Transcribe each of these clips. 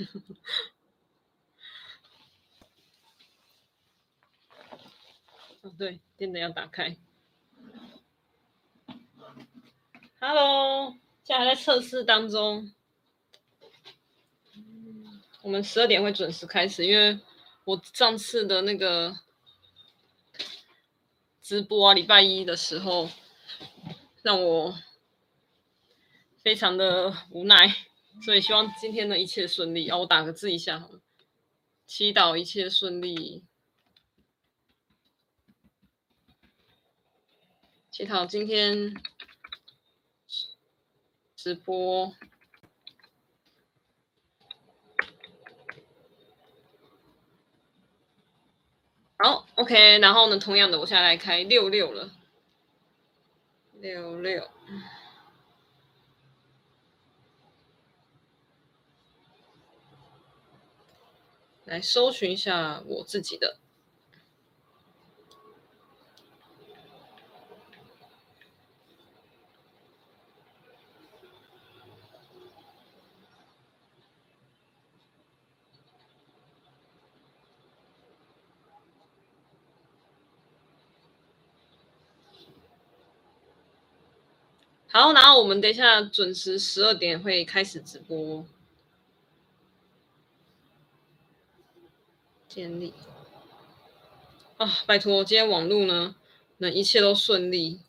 哦，对，电灯要打开。Hello，现在还在测试当中。我们十二点会准时开始，因为我上次的那个直播啊，礼拜一的时候让我非常的无奈，所以希望今天的一切顺利。哦，我打个字一下好了，祈祷一切顺利，祈祷今天直播。好，OK，然后呢，同样的，我现在来开六六了，六六，来搜寻一下我自己的。好，然后我们等一下准时十二点会开始直播。建立啊，拜托，今天网络呢，能一切都顺利。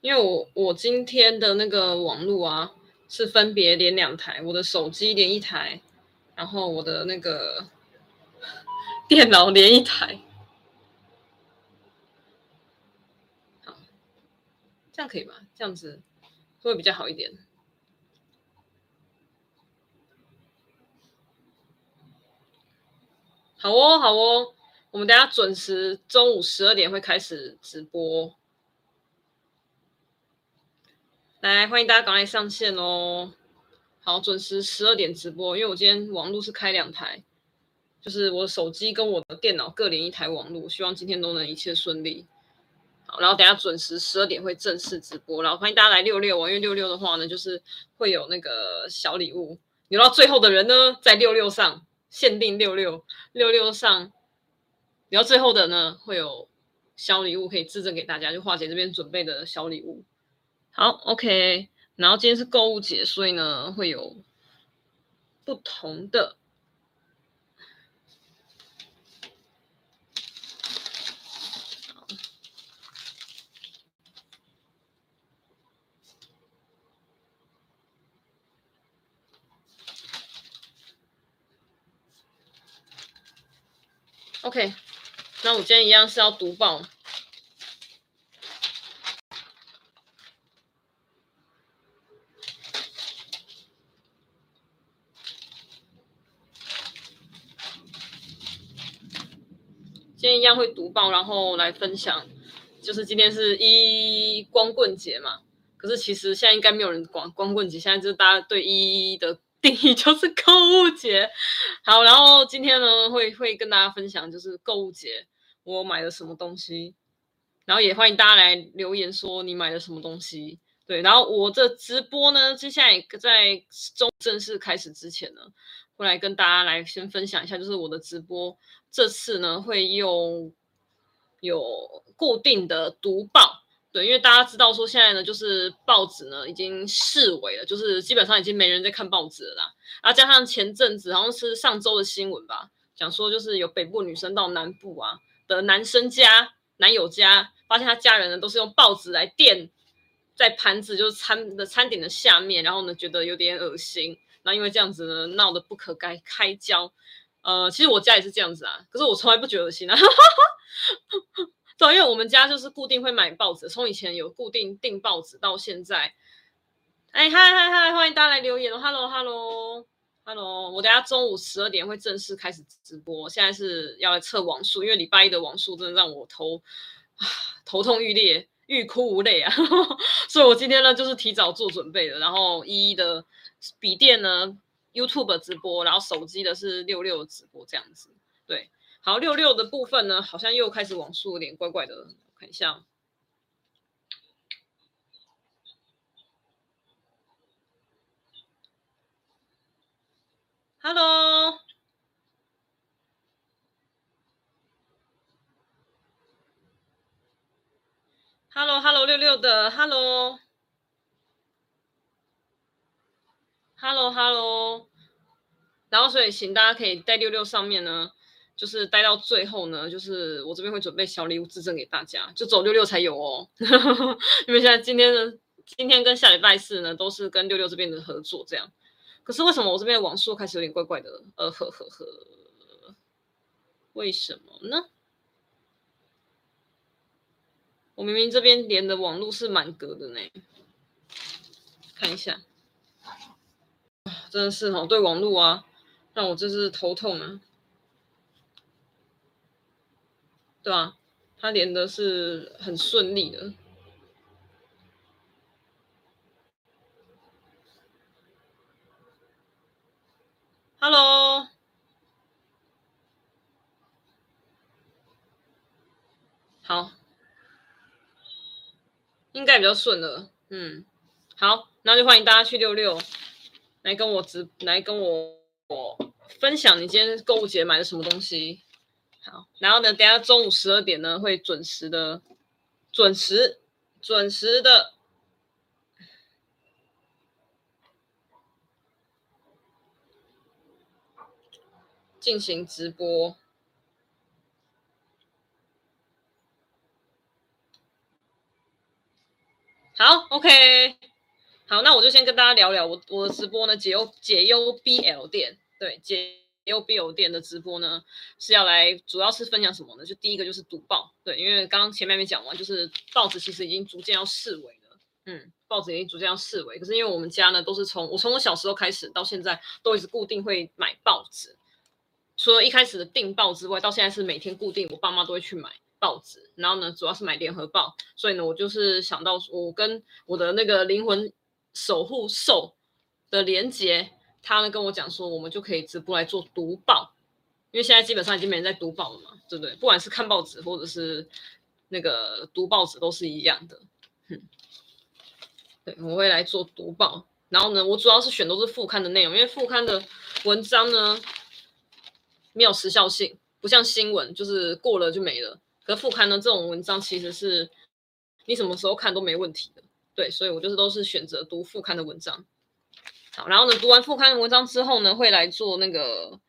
因为我我今天的那个网络啊，是分别连两台，我的手机连一台，然后我的那个 电脑连一台。好这样可以吧？这样子会比较好一点。好哦，好哦，我们等下准时中午十二点会开始直播。来，欢迎大家赶快上线哦。好，准时十二点直播，因为我今天网络是开两台，就是我手机跟我的电脑各连一台网络，希望今天都能一切顺利。好，然后等下准时十二点会正式直播，然后欢迎大家来六六哦，因为六六的话呢，就是会有那个小礼物，留到最后的人呢，在六六上限定六六六六上，然后最后的呢，会有小礼物可以自赠给大家，就华姐这边准备的小礼物。好，OK，然后今天是购物节，所以呢会有不同的。OK，那我今天一样是要读报。今天一样会读报，然后来分享。就是今天是一光棍节嘛，可是其实现在应该没有人管光棍节，现在就是大家对一一的。定义 就是购物节，好，然后今天呢会会跟大家分享就是购物节我买了什么东西，然后也欢迎大家来留言说你买了什么东西，对，然后我这直播呢接下来在中正式开始之前呢，会来跟大家来先分享一下，就是我的直播这次呢会用有固定的读报。对，因为大家知道说现在呢，就是报纸呢已经式微了，就是基本上已经没人在看报纸了啦。然后加上前阵子好像是上周的新闻吧，讲说就是有北部女生到南部啊的男生家、男友家，发现他家人呢都是用报纸来垫在盘子就是餐的餐点的下面，然后呢觉得有点恶心。那因为这样子呢闹得不可开开交。呃，其实我家也是这样子啊，可是我从来不觉得恶心啊。对，因为我们家就是固定会买报纸，从以前有固定订报纸到现在。哎，嗨嗨嗨，欢迎大家来留言哦！Hello，Hello，Hello，我等下中午十二点会正式开始直播，现在是要来测网速，因为礼拜一的网速真的让我头啊头痛欲裂，欲哭无泪啊！所以我今天呢就是提早做准备的，然后一一的笔电呢 YouTube 直播，然后手机的是六六直播这样子，对。好，六六的部分呢，好像又开始网速有点怪怪的。看一下，Hello，Hello，Hello，六六的，Hello，Hello，Hello。然后所以请大家可以在六六上面呢。就是待到最后呢，就是我这边会准备小礼物自赠给大家，就走六六才有哦，因为现在今天呢，今天跟下礼拜四呢都是跟六六这边的合作这样，可是为什么我这边的网速开始有点怪怪的？呃呵呵呵，为什么呢？我明明这边连的网络是满格的呢，看一下，真的是哦，对网络啊，让我真是头痛啊，对吧？它连的是很顺利的。Hello，好。应该比较顺了，嗯，好，那就欢迎大家去六六来跟我直来跟我我分享你今天购物节买的什么东西。好，然后呢，等下中午十二点呢会准时的准时准时的进行直播。好，OK，好，那我就先跟大家聊聊我我的直播呢，解忧解忧 BL 店，对，解忧 BL 店的直播呢是要来，主要是分享什么呢？就第一个就是读报，对，因为刚刚前面没讲完，就是报纸其实已经逐渐要式微了，嗯，报纸已经逐渐要式微，可是因为我们家呢都是从我从我小时候开始到现在都一直固定会买报纸，除了一开始的订报之外，到现在是每天固定，我爸妈都会去买。报纸，然后呢，主要是买联合报，所以呢，我就是想到我跟我的那个灵魂守护兽的连接，他呢跟我讲说，我们就可以直播来做读报，因为现在基本上已经没人在读报了嘛，对不对？不管是看报纸或者是那个读报纸，都是一样的。哼，对，我会来做读报，然后呢，我主要是选都是副刊的内容，因为副刊的文章呢没有时效性，不像新闻，就是过了就没了。可副刊呢，这种文章其实是你什么时候看都没问题的，对，所以我就是都是选择读副刊的文章。好，然后呢，读完副刊文章之后呢，会来做那个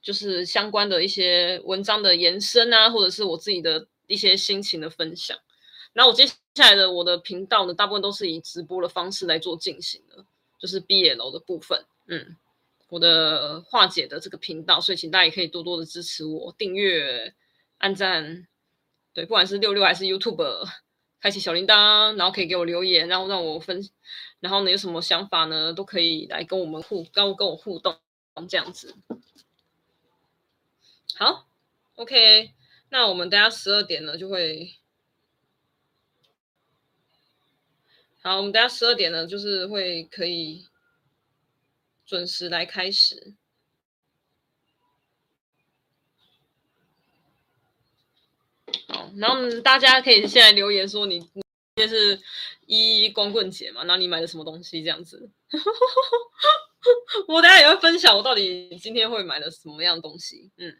就是相关的一些文章的延伸啊，或者是我自己的一些心情的分享。然后我接下来的我的频道呢，大部分都是以直播的方式来做进行的，就是 BL 的部分，嗯，我的化解的这个频道，所以请大家也可以多多的支持我，订阅、按赞。对，不管是六六还是 YouTube，开启小铃铛，然后可以给我留言，然后让我分，然后呢有什么想法呢，都可以来跟我们互，跟跟我互动，这样子。好，OK，那我们等下十二点呢就会，好，我们等下十二点呢就是会可以准时来开始。好，然后大家可以现在留言说你今天是一光棍节嘛？然后你买了什么东西这样子？我等下也会分享我到底今天会买了什么样的东西。嗯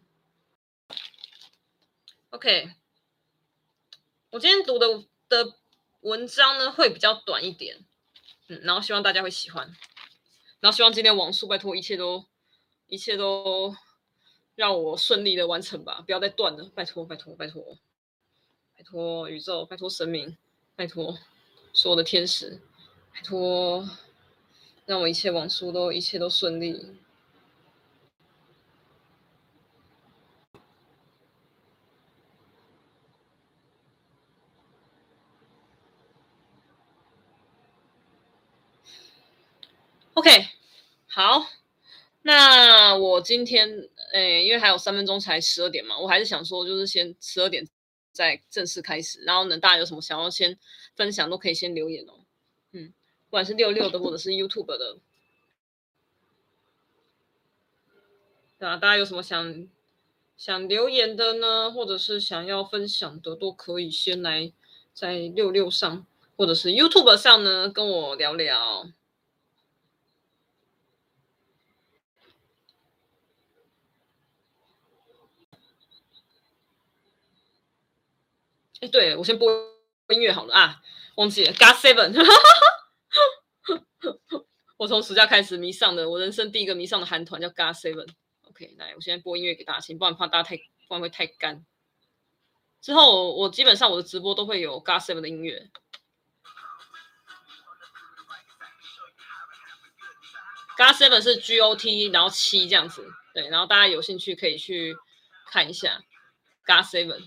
，OK，我今天读的的文章呢会比较短一点，嗯，然后希望大家会喜欢，然后希望今天网速拜托一切都一切都让我顺利的完成吧，不要再断了，拜托拜托拜托。拜托宇宙，拜托神明，拜托所有的天使，拜托让我一切网速都一切都顺利。OK，好，那我今天诶，因为还有三分钟才十二点嘛，我还是想说，就是先十二点。再正式开始，然后呢，大家有什么想要先分享，都可以先留言哦。嗯，不管是六六的，或者是 YouTube 的，对啊，大家有什么想想留言的呢？或者是想要分享的，都可以先来在六六上，或者是 YouTube 上呢，跟我聊聊。哎，对我先播音乐好了啊，忘记了，GOT7。我从暑假开始迷上的，我人生第一个迷上的韩团叫 GOT7。OK，来，我现在播音乐给大家听，不然怕大家太，不然会太干。之后我，基本上我的直播都会有 GOT7 的音乐。GOT7 是 G O T，然后七这样子，对，然后大家有兴趣可以去看一下 GOT7。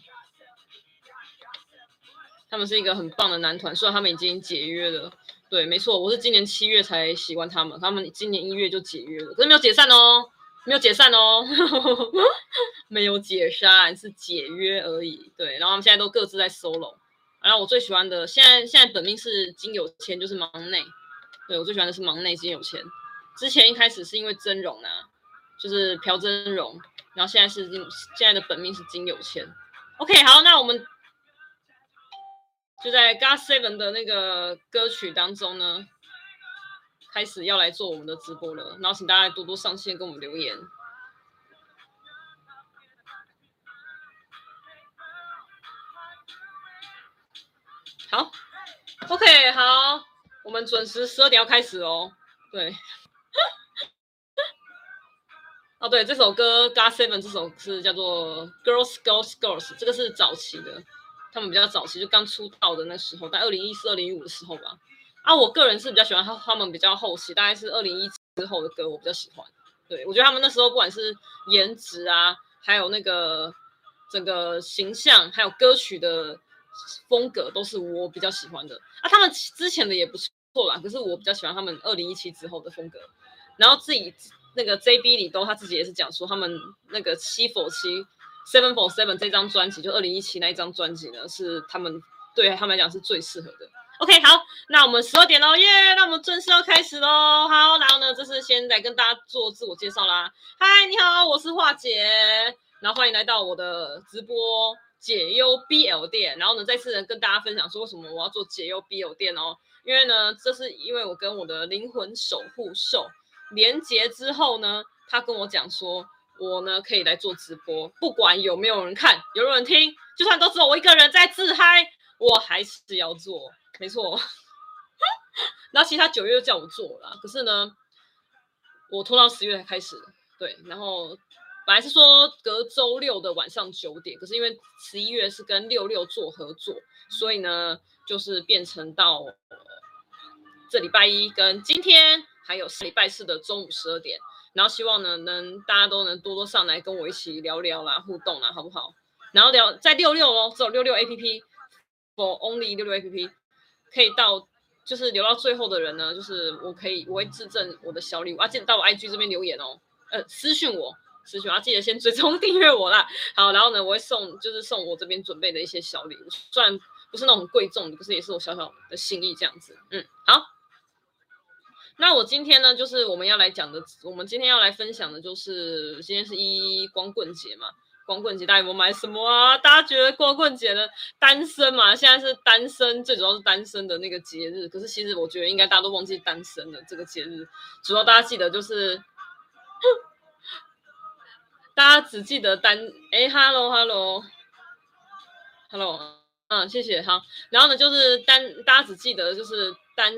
他们是一个很棒的男团，虽然他们已经解约了。对，没错，我是今年七月才喜欢他们，他们今年一月就解约了，可是没有解散哦，没有解散哦，没有解散，是解约而已。对，然后他们现在都各自在 solo。然后我最喜欢的，现在现在本命是金有谦，就是忙内。对，我最喜欢的是忙内金有谦。之前一开始是因为真容啊，就是朴真容，然后现在是金，现在的本命是金有谦。OK，好，那我们。就在 GOT7 的那个歌曲当中呢，开始要来做我们的直播了，然后请大家多多上线跟我们留言。好，OK，好，我们准时十二点要开始哦。对，哦对，这首歌 GOT7 这首是叫做 Girls Girls Girls，这个是早期的。他们比较早期就刚出道的那时候，在二零一四、二零一五的时候吧。啊，我个人是比较喜欢他，他们比较后期，大概是二零一七之后的歌，我比较喜欢。对，我觉得他们那时候不管是颜值啊，还有那个整个形象，还有歌曲的风格，都是我比较喜欢的。啊，他们之前的也不错啦，可是我比较喜欢他们二零一七之后的风格。然后自己那个 JB 李兜他自己也是讲说，他们那个七否期。Seven for Seven 这张专辑，就二零一七那一张专辑呢，是他们对他们来讲是最适合的。OK，好，那我们十二点喽，耶、那我们正式要开始喽。好，然后呢，这是先来跟大家做自我介绍啦。嗨，你好，我是樺姐，然后欢迎来到我的直播解忧 BL 店。然后呢，再次跟大家分享说，为什么我要做解忧 BL 店哦？因为呢，这是因为我跟我的灵魂守护兽连结之后呢，他跟我讲说。我呢可以来做直播，不管有没有人看，有没有人听，就算都只有我一个人在自嗨，我还是要做，没错。然后其他九月就叫我做了，可是呢，我拖到十月才开始，对。然后本来是说隔周六的晚上九点，可是因为十一月是跟六六做合作，所以呢，就是变成到、这礼拜一跟今天，还有礼拜四的中午十二点。然后希望呢，能大家都能多多上来跟我一起聊聊啦，互动啦，好不好？然后聊在六六哦，只有六六 A P P，for only 六六 A P P，可以到就是留到最后的人呢，就是我可以我会自赠我的小礼物啊，记得到我 I G 这边留言哦，呃，私讯我，私讯啊，记得先追踪 订阅我啦。好，然后呢，我会送就是送我这边准备的一些小礼物，虽然不是那种贵重的，可是也是我小小的心意这样子，嗯，好。那我今天呢，就是我们要来讲的，我们今天要来分享的，就是今天是一光棍节嘛。光棍节大家有没有买什么啊？大家觉得光棍节呢，单身嘛，现在是单身，最主要是单身的那个节日。可是其实我觉得应该大家都忘记单身了这个节日，主要大家记得就是，大家只记得单哎，hello hello hello，嗯，谢谢好。然后呢，就是单大家只记得就是单。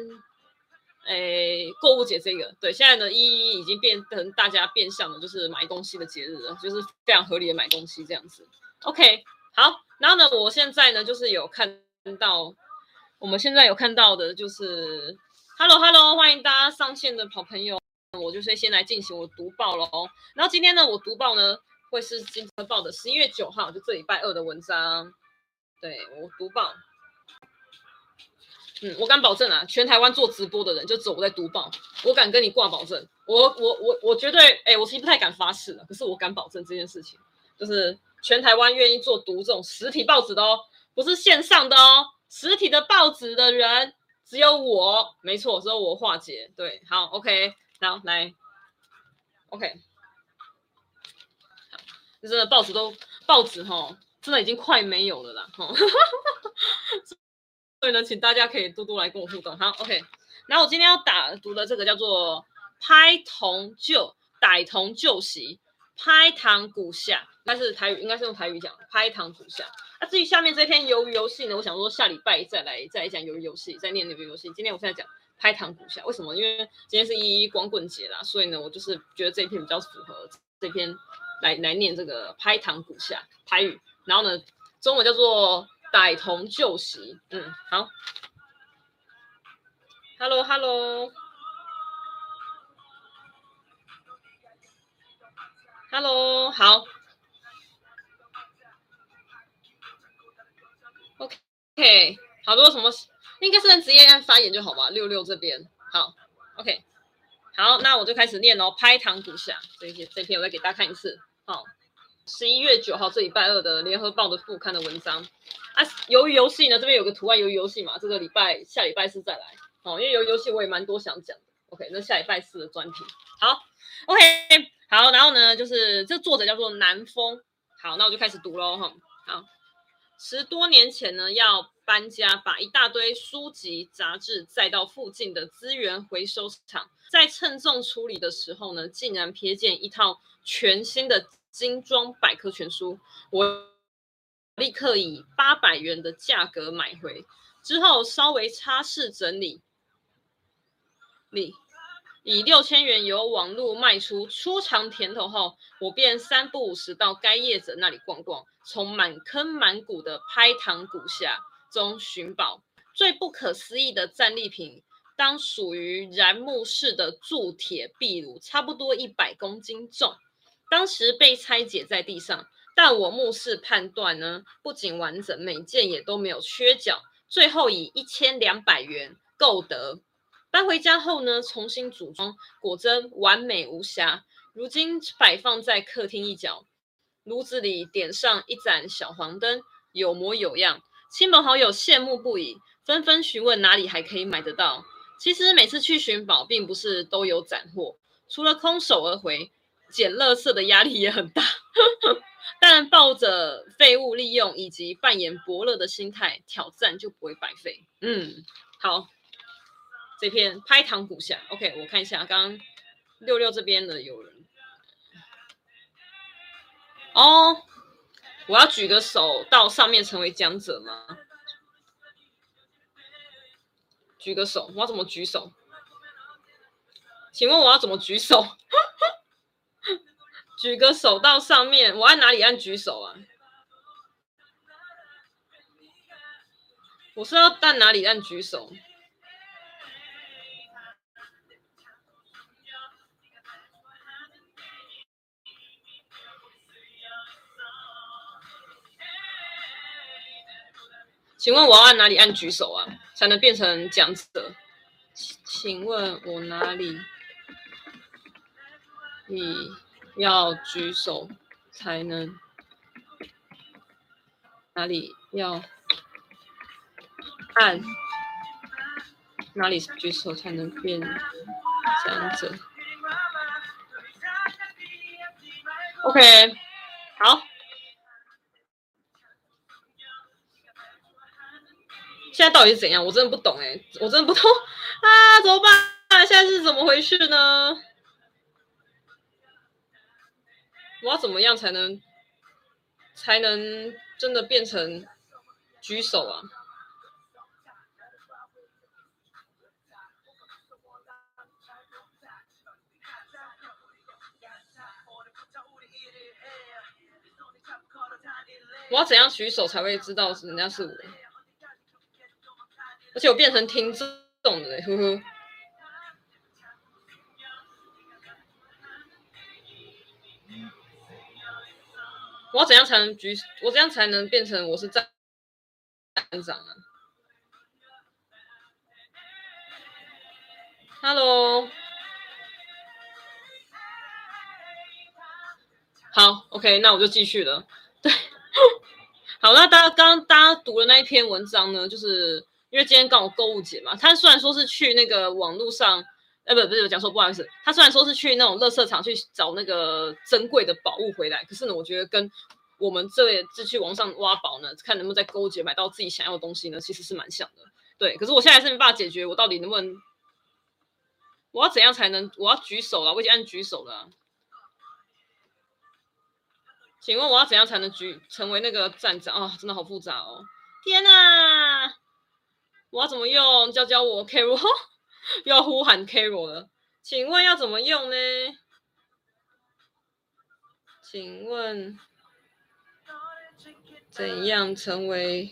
诶，购物节这个，对，现在呢，一一已经变成大家变相的，就是买东西的节日了，就是非常合理的买东西这样子。OK，好，然后呢，我现在呢，就是有看到，我们现在有看到的就是，Hello Hello，欢迎大家上线的好朋友，我就是先来进行我读报喽。然后今天呢，我读报呢，会是今天报的十一月九号，就这礼拜二的文章，对，我读报。嗯，我敢保证啊，全台湾做直播的人就只有我在读报，我敢跟你挂保证。我我我我绝对，哎、我其实不太敢发誓的，可是我敢保证这件事情，就是全台湾愿意做读这种实体报纸的哦，不是线上的哦，实体的报纸的人只有我，没错，只有我化解。对，好，OK，好，来，OK，就真的报纸都报纸哈，真的已经快没有了啦，哈。所以呢，请大家可以多多来跟我互动。好，OK。然后我今天要打读的这个叫做“拍同旧歹同旧习”，拍堂鼓下，但是台语应该是用台语讲拍堂鼓下。那、至于下面这篇鱿鱼游戏呢，我想说下礼拜再来再来讲鱿鱼游戏，再念那个游戏。今天我现在讲拍堂鼓下，为什么？因为今天是一一光棍节啦，所以呢，我就是觉得这一篇比较符合这篇来来念这个拍堂鼓下台语。然后呢，中文叫做歹童旧习。嗯，好。Hello，Hello。Hello，好，OK，好多什么？应该是能直接按发言就好吧。六六这边，好，OK，好，那我就开始念哦。拍堂鼓下这些这篇，我再给大家看一次。好，十一月九号，这礼拜二的联合报的副刊的文章啊。鱿鱼游戏呢，这边有个图案，由于游戏嘛，这个礼拜下礼拜四再来哦。因为鱿鱼游戏我也蛮多想讲的。OK，那下礼拜四的专题，好，OK。好，然后呢，就是这作者叫做南风。好，那我就开始读喽哈。好，十多年前呢，要搬家，把一大堆书籍杂志载到附近的资源回收场，在称重处理的时候呢，竟然瞥见一套全新的精装百科全书，我立刻以八百元的价格买回，之后稍微擦拭整理，你。以六千元由网络卖出，初尝甜头后，我便三不五时到该业者那里逛逛，从满坑满谷的拍堂古下中寻宝。最不可思议的战利品，当属于燃木式的铸铁壁炉，差不多一百公斤重。当时被拆解在地上，但我目视判断呢，不仅完整，每件也都没有缺角。最后以一千两百元购得。搬回家后呢，重新组装，果真完美无瑕。如今摆放在客厅一角，炉子里点上一盏小黄灯，有模有样。亲朋好友羡慕不已，纷纷询问哪里还可以买得到。其实每次去寻宝，并不是都有斩获，除了空手而回，捡垃圾的压力也很大。但抱着废物利用以及扮演伯乐的心态，挑战就不会白费。嗯，好。这篇拍堂古下，OK，我看一下，刚刚六六这边的有人哦，我要举个手到上面成为讲者吗？举个手，我要怎么举手？请问我要怎么举手？举个手到上面，我按哪里按举手啊？我是要按哪里按举手？请问我要按哪里按举手啊，才能变成讲者？请问我哪里你要举手才能？哪里要按哪里举手才能变讲者？OK，好。现在到底是怎样？我真的不懂哎，我真的不懂 啊！怎么办？现在是怎么回事呢？我要怎么样才能才能真的变成举手啊？我要怎样举手才会知道是人家是我？而且我变成听众了，呵呵。我怎样才能举？我怎样才能变成我是站长啊？Hello，好，OK，那我就继续了。对，好，那大家刚刚大家读的那一篇文章呢，就是。因为今天刚好购物节嘛，他虽然说是去那个网络上，呃，不，不是讲错，不好意思，他虽然说是去那种乐色场去找那个珍贵的宝物回来，可是呢，我觉得跟我们这次去网上挖宝呢，看能不能在购物节买到自己想要的东西呢，其实是蛮像的。对，可是我现在是没办法解决，我到底能不能，我要怎样才能，我要举手了，我已经按举手了。请问我要怎样才能举成为那个站长啊、真的好复杂哦！天哪，我要怎么用？教教我，Carol 要呼喊 Carol 了。请问要怎么用呢？请问怎样成为？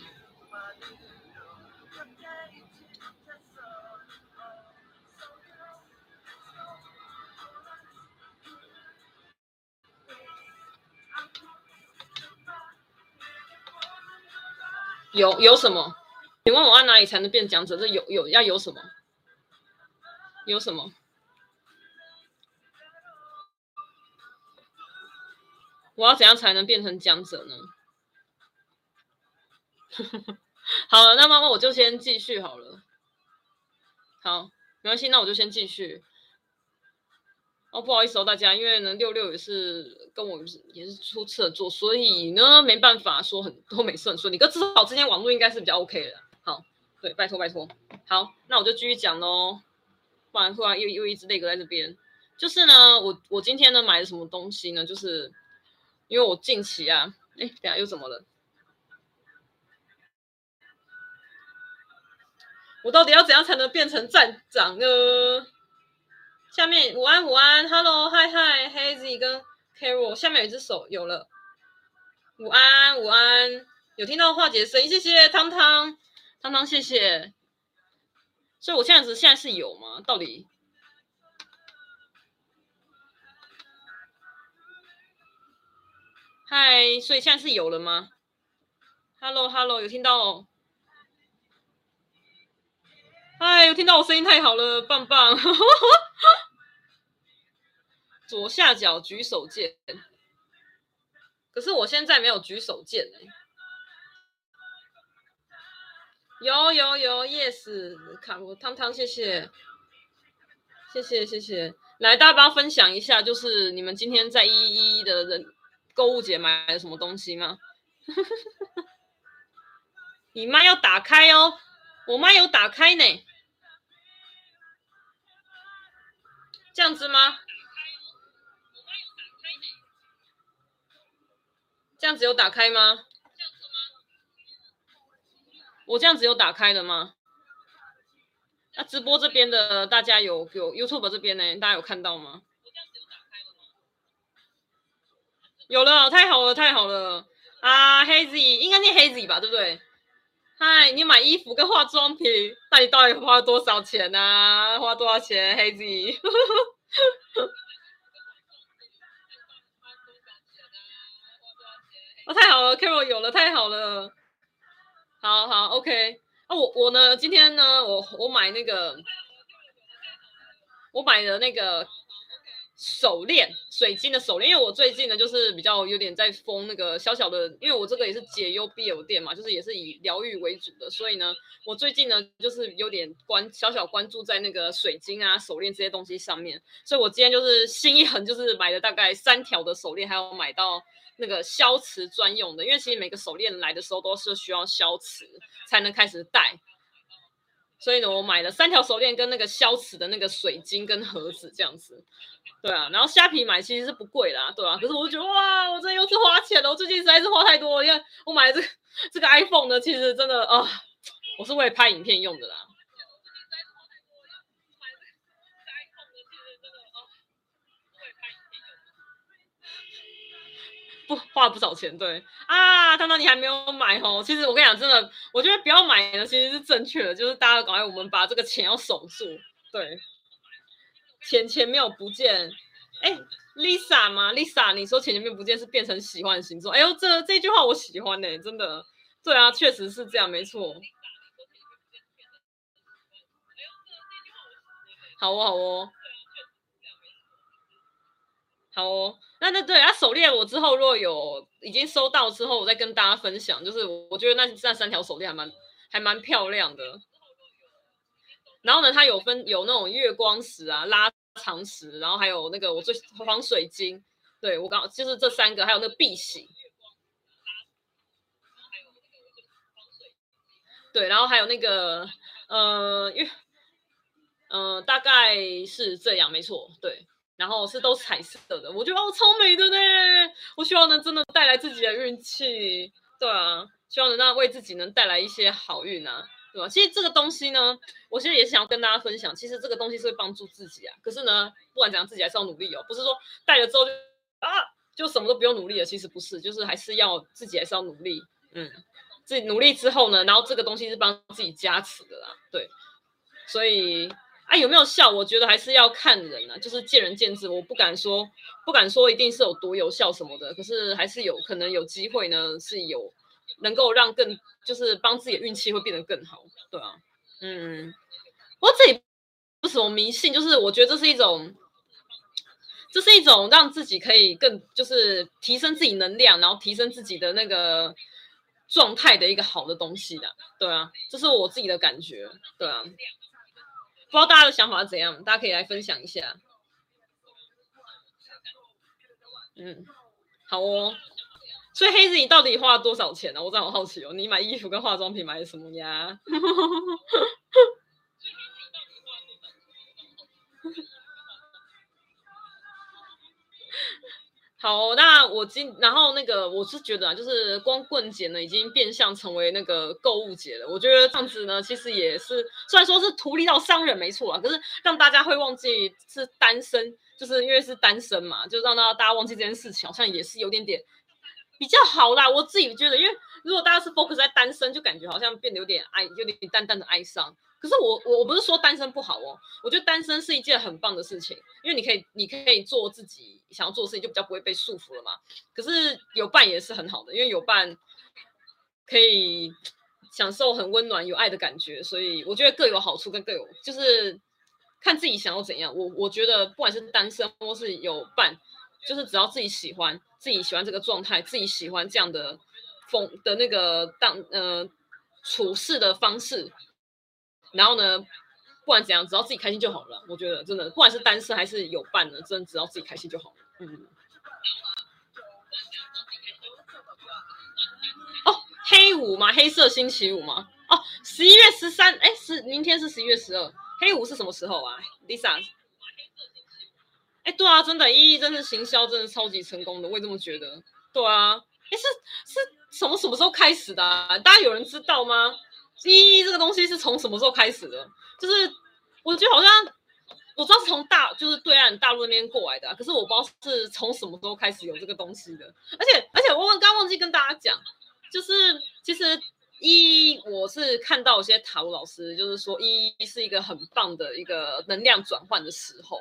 有有什么？请问我按哪里才能变讲者？这有有要有什么？有什么？我要怎样才能变成讲者呢？好了，那么我就先继续好了。好，没关系，那我就先继续。哦，不好意思哦，大家，因为呢，六六也是跟我也是初次的做，所以呢，没办法说很都没顺顺利。可至少今天网络应该是比较 OK 的。好，对，拜托拜托。好，那我就继续讲喽。不然突然又又一直那个在这边，就是呢，我我今天呢买了什么东西呢？就是因为我近期啊，哎，等下又怎么了？我到底要怎样才能变成站长呢？下面午安午安，Hello Hi Hi Hazy 跟 Carol，下面有一只手有了。午安午安，有听到化解声音，谢谢汤汤汤汤，谢谢。所以我现在是现在是有吗？到底？嗨，所以现在是有了吗？Hello Hello，有听到？嗨，有听到我声音太好了，棒棒。左下角举手键，可是我现在没有举手键哎。有有有，yes，卡罗汤汤，谢谢，谢谢谢谢。来，大家分享一下，就是你们今天在一一一的人购物节买了什么东西吗？你麦要打开哦，我妈有打开呢。这样子吗？这样子有打开吗？我这样子有打开的吗？那直播这边的大家有有 YouTube 这边呢？大家有看到吗？有了，太好了，太好了啊！Hazy 应该念 Hazy 吧，对不对？嗨，你买衣服跟化妆品，那你到底花了多少钱呢、啊？花多少钱，Hazy？哦，太好了，Carol 有了，太好了，好好，OK。啊，我我呢，今天呢，我我买那个，我买的那个手链，水晶的手链，因为我最近呢，就是比较有点在封那个小小的，因为我这个也是解忧必有店嘛，就是也是以疗愈为主的，所以呢，我最近呢，就是有点关小小关注在那个水晶啊、手链这些东西上面，所以我今天就是心一横，就是买了大概三条的手链，还有买到。那个消磁专用的，因为其实每个手链来的时候都是需要消磁才能开始戴，所以呢，我买了三条手链跟那个消磁的那个水晶跟盒子这样子，对啊，然后虾皮买其实是不贵啦，对啊，可是我觉得哇，我这又是花钱了，我最近实在是花太多了，因为我买了这个这个 iPhone 呢，其实真的啊，我是为了拍影片用的啦。花了不少钱，对啊，汤汤你还没有买哦。其实我跟你讲，真的，我觉得不要买的其实是正确的，就是大家赶快我们把这个钱要守住，对，钱钱没有不见。哎，Lisa 吗？Lisa，你说钱钱没有不见是变成喜欢的星座？哎呦，这这句话我喜欢呢，真的，对啊，确实是这样，没错。好哦，好哦。好哦，那那对啊，手链我之后若有已经收到之后，我再跟大家分享。就是我觉得那那三条手链还蛮还蛮漂亮的。然后呢，它有分有那种月光石啊、拉长石，然后还有那个我最黄水晶。对我刚就是这三个，还有那个碧玺。对，然后还有那个呃月，嗯、呃，大概是这样，没错，对。然后是都彩色的，我觉得哦超美的呢。我希望能真的带来自己的运气，对啊，希望能让为自己能带来一些好运啊，对吧？其实这个东西呢，我其实也是想要跟大家分享，其实这个东西是会帮助自己啊。可是呢，不管怎样，自己还是要努力哦，不是说带了之后就啊就什么都不用努力了，其实不是，就是还是要自己还是要努力，嗯，自己努力之后呢，然后这个东西是帮自己加持的啦，对，所以。啊，有没有效？我觉得还是要看人啊，就是见仁见智。我不敢说，不敢说一定是有多有效什么的。可是还是有可能有机会呢，是有能够让更就是帮自己的运气会变得更好，对啊，嗯。不过这里不是什么迷信，就是我觉得这是一种，这是一种让自己可以更就是提升自己能量，然后提升自己的那个状态的一个好的东西的，对啊，这是我自己的感觉，对啊。不知道大家的想法是怎样，大家可以来分享一下。嗯，好哦。所以黑子，你到底花了多少钱呢？我真的好好奇哦。你买衣服跟化妆品买的什么呀？好，那我今然后那个我是觉得啊，就是光棍节呢，已经变相成为那个购物节了。我觉得这样子呢，其实也是虽然说是图利到商人没错啊，可是让大家会忘记是单身，就是因为是单身嘛，就让大家忘记这件事情，好像也是有点点比较好啦。我自己觉得，因为如果大家是 focus 在单身，就感觉好像变得有点哀，有点淡淡的哀伤。可是我我我不是说单身不好哦，我觉得单身是一件很棒的事情，因为你可以你可以做自己想要做的事情，就比较不会被束缚了嘛。可是有伴也是很好的，因为有伴可以享受很温暖有爱的感觉，所以我觉得各有好处跟各有就是看自己想要怎样。我我觉得不管是单身或是有伴，就是只要自己喜欢，自己喜欢这个状态，自己喜欢这样的风的那个当呃处事的方式。然后呢，不管怎样，只要自己开心就好了。我觉得真的，不管是单身还是有伴呢，真的只要自己开心就好了。嗯。哦，黑五吗？黑色星期五吗？哦，十一月十三，哎，是明天是十一月十二，黑五是什么时候啊？Lisa。哎，对啊，真的，依依真的行销真的超级成功的，我也这么觉得。对啊，哎，是是什么什么时候开始的？大家有人知道吗？一一这个东西是从什么时候开始的？就是我觉得好像我知道是从大就是对岸大陆那边过来的，可是我不知道是从什么时候开始有这个东西的。而且而且我刚刚忘记跟大家讲，就是其实一我是看到有些塔罗老师就是说一是一个很棒的一个能量转换的时候。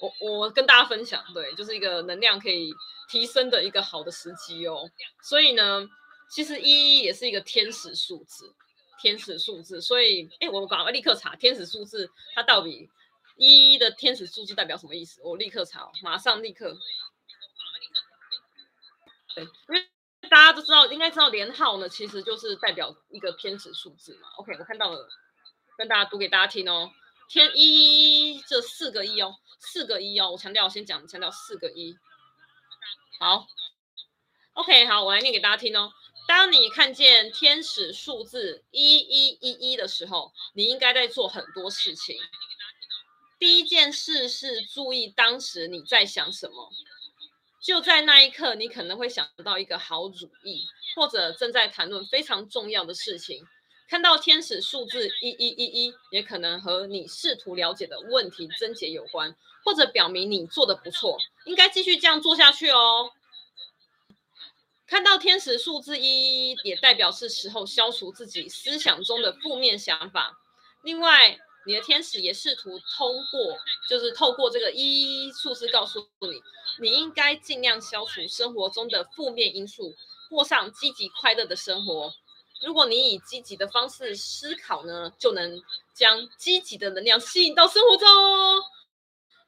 我我跟大家分享，对，就是一个能量可以提升的一个好的时机哦。所以呢，其实一也是一个天使数字。天使数字，所以，哎，我赶快立刻查天使数字，它到底一的天使数字代表什么意思？我立刻查，马上立刻。对，因为大家都知道，应该知道连号呢，其实就是代表一个天使数字嘛。OK，我看到了，跟大家读给大家听哦。天一这四个一哦，四个一哦，我强调，我先讲强调四个一。好，OK，好，我来念给大家听哦。当你看见天使数字一一一一的时候，你应该在做很多事情。第一件事是注意当时你在想什么，就在那一刻，你可能会想到一个好主意，或者正在谈论非常重要的事情。看到天使数字一一一一，也可能和你试图了解的问题症结有关，或者表明你做得不错，应该继续这样做下去哦。看到天使数字一，也代表是时候消除自己思想中的负面想法。另外，你的天使也试图通过，就是透过这个一数字告诉你，你应该尽量消除生活中的负面因素，过上积极快乐的生活。如果你以积极的方式思考呢，就能将积极的能量吸引到生活中。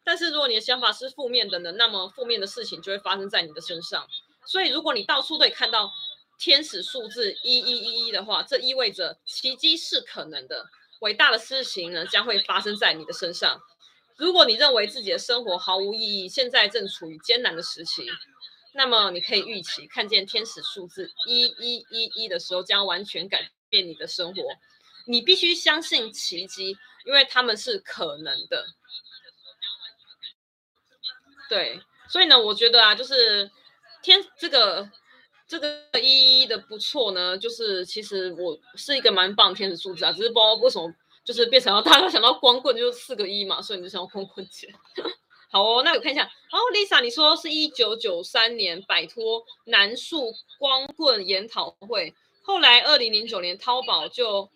但是，如果你的想法是负面的呢，那么负面的事情就会发生在你的身上。所以，如果你到处都可以看到天使数字一一一一的话，这意味着奇迹是可能的，伟大的事情呢将会发生在你的身上。如果你认为自己的生活毫无意义，现在正处于艰难的时期，那么你可以预期看见天使数字一一一一的时候，将完全改变你的生活。你必须相信奇迹，因为他们是可能的。对，所以呢，我觉得啊，就是天这个这个一一的不错呢，就是其实我是一个蛮棒天使数字啊，只是不知道为什么就是变成了 大家想到光棍就是四个一嘛，所以你就想要光棍节。好哦，那我看一下，哦，Lisa，你说是一九九三年摆脱男束光棍研讨会，后来二零零九年淘宝就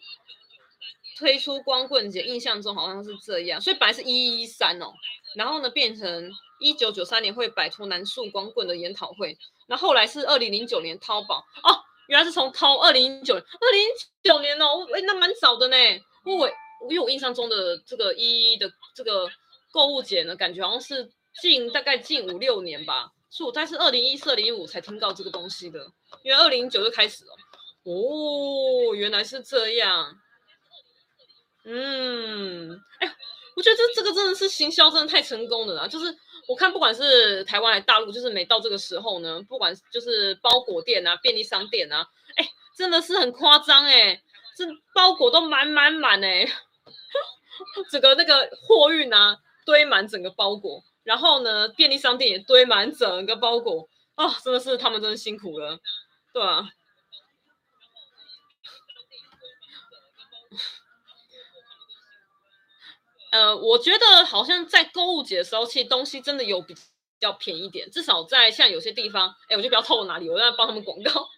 推出光棍节，印象中好像是这样，所以本来是一一三哦。然后呢，变成一九九三年会摆脱男树光棍的研讨会，那后，来是二零零九年淘宝哦，原来是从淘二零零九二零零九年哦，哎，那蛮早的呢。因为我因为我印象中的这个一一的这个购物节呢，感觉好像是近大概近五六年吧，是我在是二零一四、二零一五才听到这个东西的，因为二零零九就开始了。哦，原来是这样。嗯，哎。我觉得这这个真的是行销，真的太成功了啦！就是我看，不管是台湾还是大陆，就是每到这个时候呢，不管就是包裹店啊、便利商店啊，哎，真的是很夸张哎，这包裹都满满满哎，整个那个货运啊堆满整个包裹，然后呢，便利商店也堆满整个包裹啊，真的是他们真的辛苦了，对啊。呃，我觉得好像在购物节的时候，其实东西真的有比较便宜点，至少在像有些地方，哎，我就不要透露哪里，我要帮他们广告。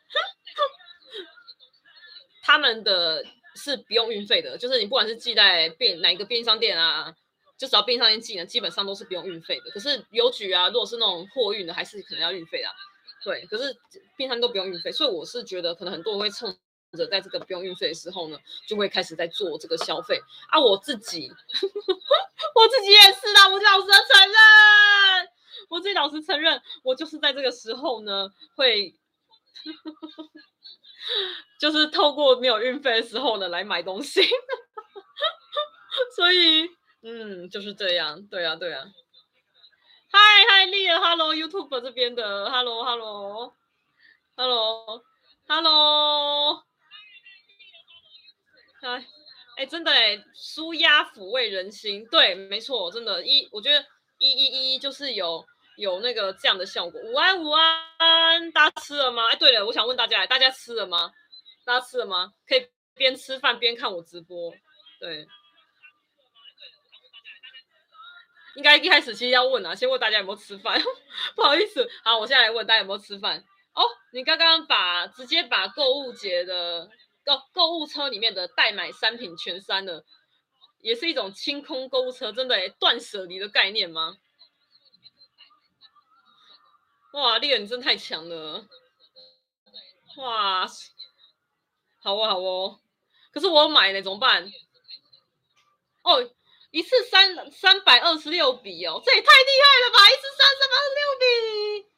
他们的是不用运费的，就是你不管是寄在便哪一个便利商店啊，就只要便利商店寄呢，基本上都是不用运费的。可是邮局啊，如果是那种货运的，还是可能要运费的。对，可是便利商店都不用运费，所以我是觉得可能很多人会冲。或者在这个不用运费的时候呢，就会开始在做这个消费啊。我自己，我自己也是啦，我老实承认，我自己老实承认，我就是在这个时候呢，会，就是透过没有运费的时候呢来买东西。所以，嗯，就是这样。对啊，对啊。嗨嗨，丽儿，Hello YouTube 这边的，Hello，Hello，Hello，Hello。真的哎，舒压抚慰人心，对，没错，真的，一，我觉得一一一就是有有那个这样的效果。午安午安，大家吃了吗？哎，对了，我想问大家，大家吃了吗？大家吃了吗？可以边吃饭边看我直播，对。应该一开始其实要问啊，先问大家有没有吃饭，不好意思，好，我现在来问大家有没有吃饭。哦，你刚刚把直接把购物节的。购购物车里面的代买商品全删了，也是一种清空购物车，真的，断舍离的概念吗？哇，丽人真太强了！哇，好哦好哦，可是我买呢，怎么办？哦，一次三三百二十六笔哦，这也太厉害了吧！一次三三百二十六笔，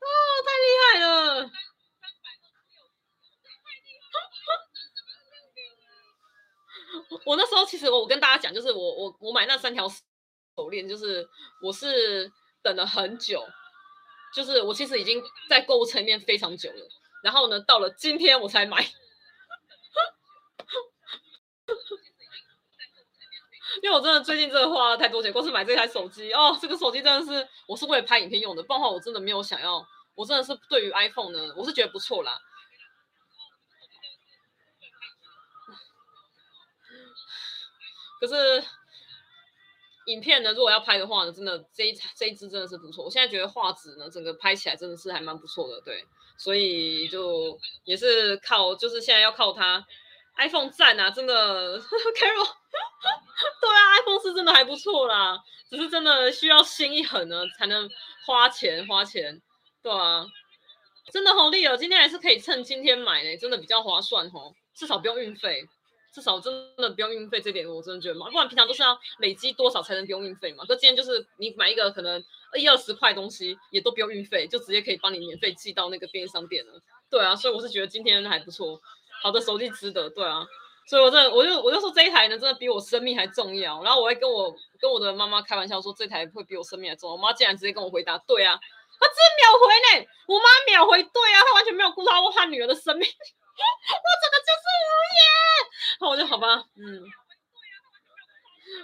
哦，太厉害了！我那时候其实我跟大家讲，就是我我我买那三条手链，就是我是等了很久，就是我其实已经在购物车里面非常久了，然后呢，到了今天我才买，因为我真的最近真的花了太多钱，光是买这台手机哦，这个手机真的是我是为了拍影片用的，不然的话我真的没有想要，我真的是对于 iPhone 呢，我是觉得不错啦。可是，影片呢，如果要拍的话呢，真的这一这一支真的是不错。我现在觉得画质呢，整个拍起来真的是还蛮不错的，对。所以就也是靠，就是现在要靠它，iPhone 赞啊，真的，Carol，对啊，iPhone 是真的还不错啦，只是真的需要心一狠呢，才能花钱花钱，对啊，真的好丽哦，今天还是可以趁今天买呢，真的比较划算哦，至少不用运费。至少真的不用运费，这点我真的觉得嘛，不然平常都是要累积多少才能不用运费嘛？可今天就是你买一个可能一二十块东西也都不用运费，就直接可以帮你免费寄到那个便利商店了。对啊，所以我是觉得今天还不错，好的手机值得。对啊，所以我真的我就我就说这一台呢，真的比我生命还重要。然后我会跟我跟我的妈妈开玩笑说，这台会比我生命还重要。我妈竟然直接跟我回答，对啊，她真秒回呢，我妈秒回，对啊，她完全没有顾到她女儿的生命。我整个就是无言，好，我就好吧，嗯，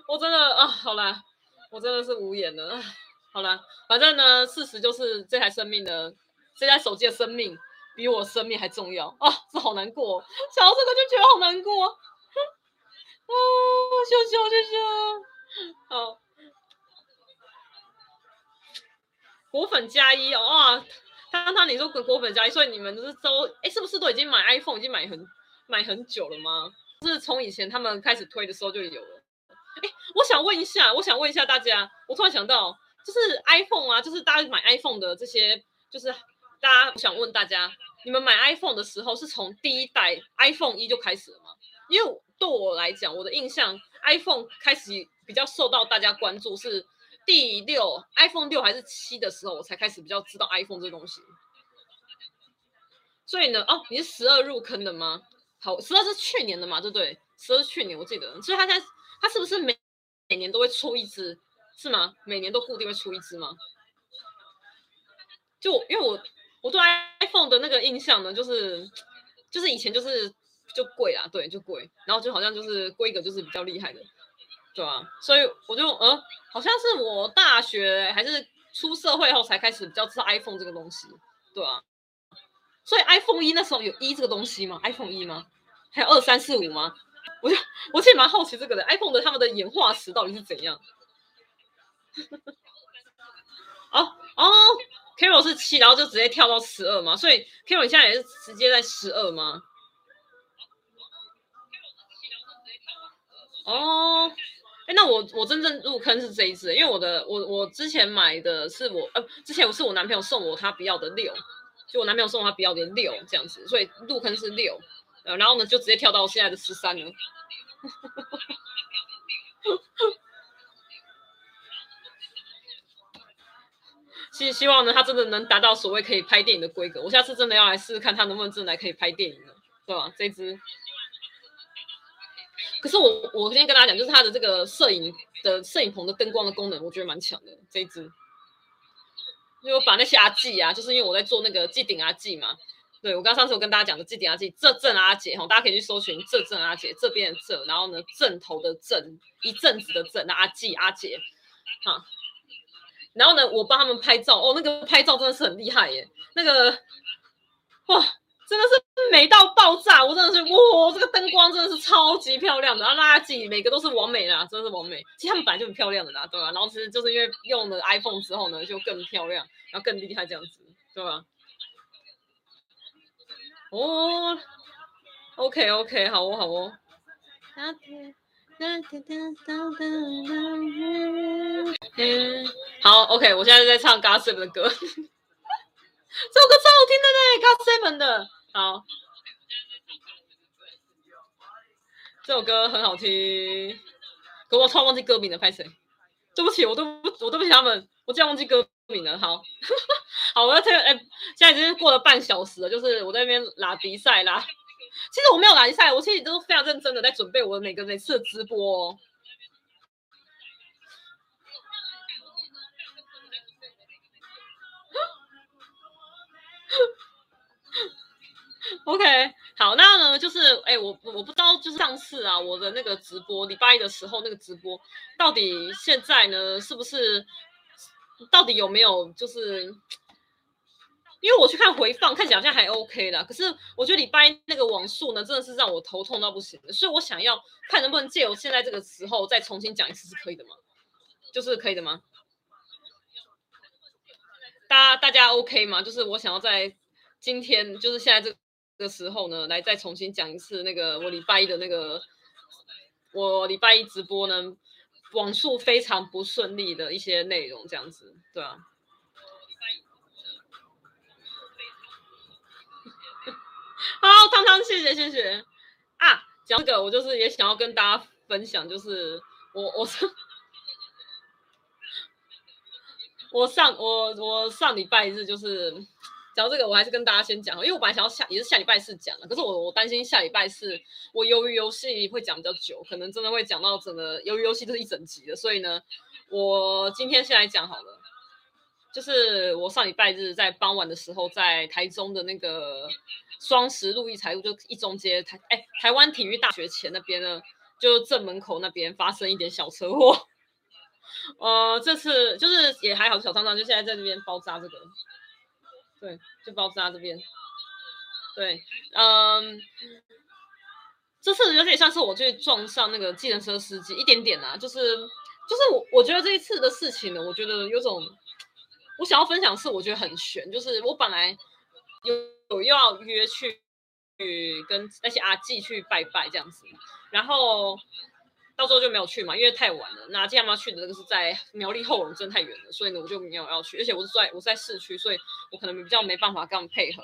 我真的啊，好啦，我真的是无言了，好了，反正呢，事实就是这台生命的这台手机的生命比我生命还重要啊！这好难过，想到这个就觉得好难过 啊！秀秀秀秀，好，果粉加一哦啊！刚刚你说果粉加一，所以你们是都哎，是不是都已经买 iPhone 已经买很买很久了吗？是从以前他们开始推的时候就有了。哎，我想问一下，我想问一下大家，我突然想到，就是 iPhone 啊，就是大家买 iPhone 的这些，就是大家我想问大家，你们买 iPhone 的时候是从第一代 iPhone 一就开始了吗？因为对我来讲，我的印象 iPhone 开始比较受到大家关注是第六 iPhone 六还是七的时候，我才开始比较知道 iPhone 这东西。所以呢，哦，你是十二入坑的吗？好，十二是去年的嘛，对不对？十二是去年，我记得。所以他现在，他是不是每每年都会出一支，是吗？每年都固定会出一支吗？就因为我我对 iPhone 的那个印象呢，就是就是以前就是就贵啊，对，就贵，然后就好像就是规格就是比较厉害的，对啊。所以我就呃，好像是我大学还是出社会后才开始比较知道 iPhone 这个东西，对啊。所以 iPhone 一那时候有一这个东西吗？iPhone 一吗？还有二三四五吗？我就我其实蛮好奇这个的，iPhone 的他们的演化史到底是怎样？哦哦，Carol 是七，然后就直接跳到十二嘛，所以 Carol 你现在也是直接在十二吗？哦，哎，那我我真正入坑是这一支，因为我的我我之前买的是我呃之前我是我男朋友送我他不要的六。就我男朋友送我他不要的六这样子，所以入坑是六，呃，然后呢就直接跳到现在的十三了。希希望呢，他真的能达到所谓可以拍电影的规格。我下次真的要来试试看，他能不能真的来可以拍电影了，对吧？这支。可是我我今天跟大家讲，就是它的这个摄影的摄影棚的灯光的功能，我觉得蛮强的这一支。就把那些阿记啊，就是因为我在做那个记顶阿记嘛。对，我刚上次我跟大家讲的记顶阿记，这阵阿姐哈，大家可以去搜寻这阵阿姐这边的这，然后呢阵头的阵，一阵子的阵，阿记阿姐，哈。然后呢，我帮他们拍照哦，那个拍照真的是很厉害耶，那个哇。真的是美到爆炸！我真的是哇，这个灯光真的是超级漂亮的，然后垃圾每个都是完美的，真的是完美。其实他们本来就很漂亮的啦，对吧？然后其实就是因为用了 iPhone 之后呢，就更漂亮，然后更厉害这样子，对吧？哦，OK OK，好哦好哦。嗯，好 OK，我现在在唱 GOT7 的歌。这首歌超好听的呢，GOT7 的，好，这首歌很好听，可我超忘记歌名了，拍谁？对不起，我都不，我对不起他们，我竟然忘记歌名了。好，好，我要这个，哎，现在已经过了半小时了，就是我在那边拉比赛啦。其实我没有拉比赛，我其实都非常认真的在准备我每个每次的直播哦。OK，好，那呢就是，哎、我我不知道，就是上次啊，我的那个直播礼拜一的时候那个直播，到底现在呢是不是，到底有没有就是，因为我去看回放，看起来好像还 OK 啦，可是我觉得礼拜一那个网速呢，真的是让我头痛到不行，所以我想要看能不能借由现在这个时候再重新讲一次，是可以的吗？就是可以的吗？大家大家 OK 吗？就是我想要在今天，就是现在这个时候呢，来再重新讲一次那个我礼拜一的那个我礼拜一直播呢，网速非常不顺利的一些内容，这样子，对啊。好，汤汤，谢谢谢谢啊！讲这个，我就是也想要跟大家分享，就是我我是。我上我我上礼拜日就是讲这个，我还是跟大家先讲，因为我本来想要下也是下礼拜四讲的，可是我我担心下礼拜四我鱿鱼游戏会讲比较久，可能真的会讲到整个鱿鱼游戏都是一整集的，所以呢，我今天先来讲好了，就是我上礼拜日在傍晚的时候，在台中的那个双十路易财路就一中街台哎台湾体育大学前那边呢，就正门口那边发生一点小车祸。呃，这次就是也还好，小张张就现在在这边包扎这个，对，就包扎这边，对，嗯，这次有点像是我去撞上那个计程车司机，一点点啊，就是就是我我觉得这一次的事情呢，我觉得有种我想要分享是我觉得很悬，就是我本来有有要约去去跟那些阿纪去拜拜这样子，然后。到时候就没有去嘛，因为太晚了。那今天要去的那个是在苗栗后龙，真的太远了，所以呢我就没有要去。而且我是在我在市区，所以我可能比较没办法跟他们配合，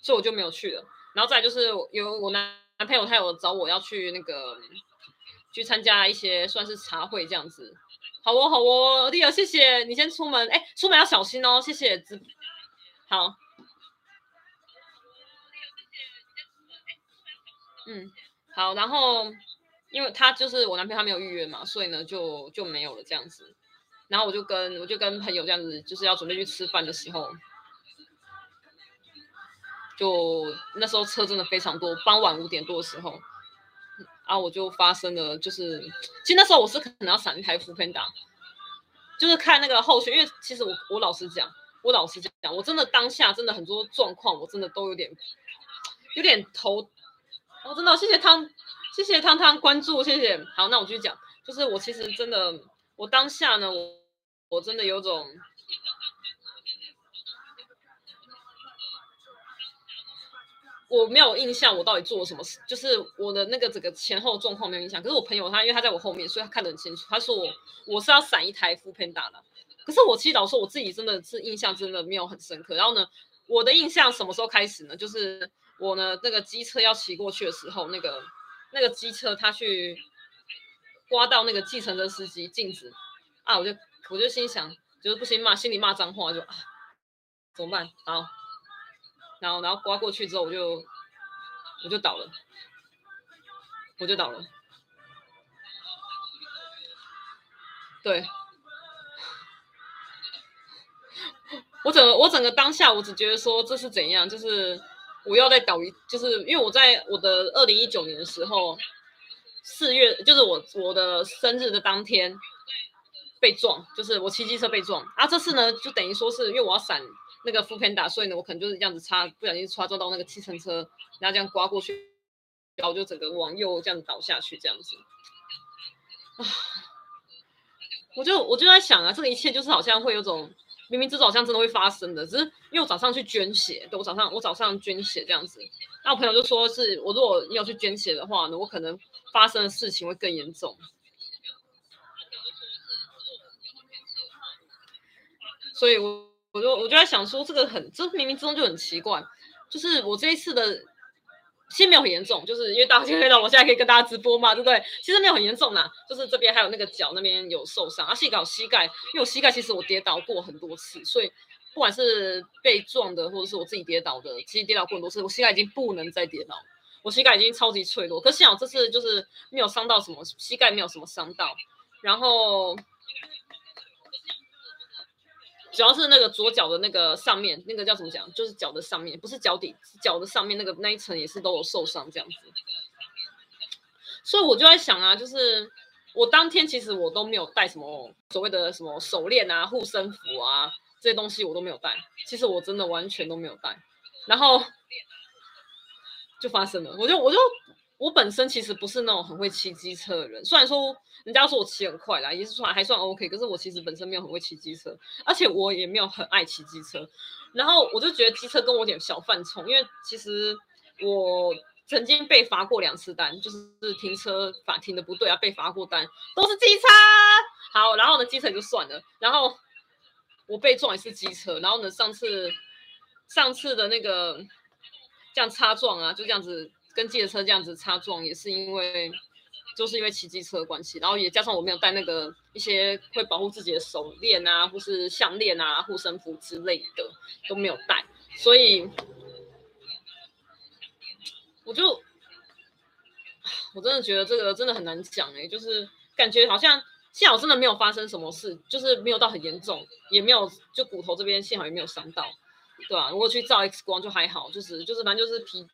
所以我就没有去了。然后再就是有我男男朋友，他有找我要去那个去参加一些算是茶会这样子。好哦，好哦，丽儿，谢谢你先出门，哎，出门要小心哦，谢谢。好，嗯，好，然后。因为他就是我男朋友，他没有预约嘛，所以呢就就没有了这样子。然后我就跟我就跟朋友这样子，就是要准备去吃饭的时候，就那时候车真的非常多，傍晚五点多的时候，然后我就发生了，就是其实那时候我是可能要闪一台 foodpanda，就是看那个后续，因为其实我我老实讲，我老实讲，我真的当下真的很多状况，我真的都有点有点头，哦，真的谢谢汤。谢谢汤汤关注，谢谢。好，那我继续讲，就是我其实真的，我当下呢，我我真的有种，我没有印象我到底做了什么事，就是我的那个整个前后状况没有印象。可是我朋友他因为他在我后面，所以他看得很清楚。他说我我是要闪一台 foodpanda 的，可是我其实老实说我自己真的是印象真的没有很深刻。然后呢，我的印象什么时候开始呢？就是我呢那个机车要骑过去的时候，那个。那个机车他去刮到那个计程车司机镜子啊，我就我就心想，就是不行骂，心里骂脏话就啊，怎么办？好，然后然后刮过去之后，我就我就倒了，我就倒了。对，我整个我整个当下，我只觉得说这是怎样，就是。我要再倒一，就是因为我在我的二零一九年的时候，四月就是我我的生日的当天被撞，就是我骑机车被撞。啊，这次呢就等于说是因为我要闪那个 foodpanda，所以呢我可能就是这样子擦，不小心擦撞到那个计程车，然后这样刮过去，然后就整个往右这样倒下去，这样子。啊，我就我就在想啊，这个一切就是好像会有种。明明这早上真的会发生的，只是因为我早上去捐血，对，我早上我早上捐血这样子，那我朋友就说是我如果要去捐血的话呢，我可能发生的事情会更严重，所以我我就我就在想说，这个很这冥冥之中就很奇怪，就是我这一次的。其实没有很严重，就是因为大家看到我现在可以跟大家直播嘛，对不对？其实没有很严重呐，就是这边还有那个脚那边有受伤，啊，膝盖有膝盖，因为我膝盖其实我跌倒过很多次，所以不管是被撞的或者是我自己跌倒的，其实跌倒过很多次，我膝盖已经不能再跌倒，我膝盖已经超级脆弱。可幸好这次就是没有伤到什么，膝盖没有什么伤到，然后。主要是那个左脚的那个上面，那个叫怎么讲？就是脚的上面，不是脚底，脚的上面那个那一层也是都有受伤这样子。所以我就在想啊，就是我当天其实我都没有带什么所谓的什么手链啊、护身符啊这些东西，我都没有带。其实我真的完全都没有带，然后就发生了。我就我就我本身其实不是那种很会骑机车的人，虽然说。人家说我骑很快啦，也是算还算 OK。可是我其实本身没有很会骑机车，而且我也没有很爱骑机车。然后我就觉得机车跟我有点小犯冲，因为其实我曾经被罚过两次单，就是停车法停的不对啊，被罚过单，都是机车。好，然后呢，机车就算了。然后我被撞也是机车。然后呢，上次上次的那个这样擦撞啊，就这样子跟计程车这样子擦撞，也是因为。就是因为骑机车的关系，然后也加上我没有带那个一些会保护自己的手链啊，或是项链啊、护身符之类的都没有带，所以我就我真的觉得这个真的很难讲哎、欸，就是感觉好像幸好真的没有发生什么事，就是没有到很严重，也没有就骨头这边幸好也没有伤到，对吧、啊？如果去照 X 光就还好，就是就是反正就是皮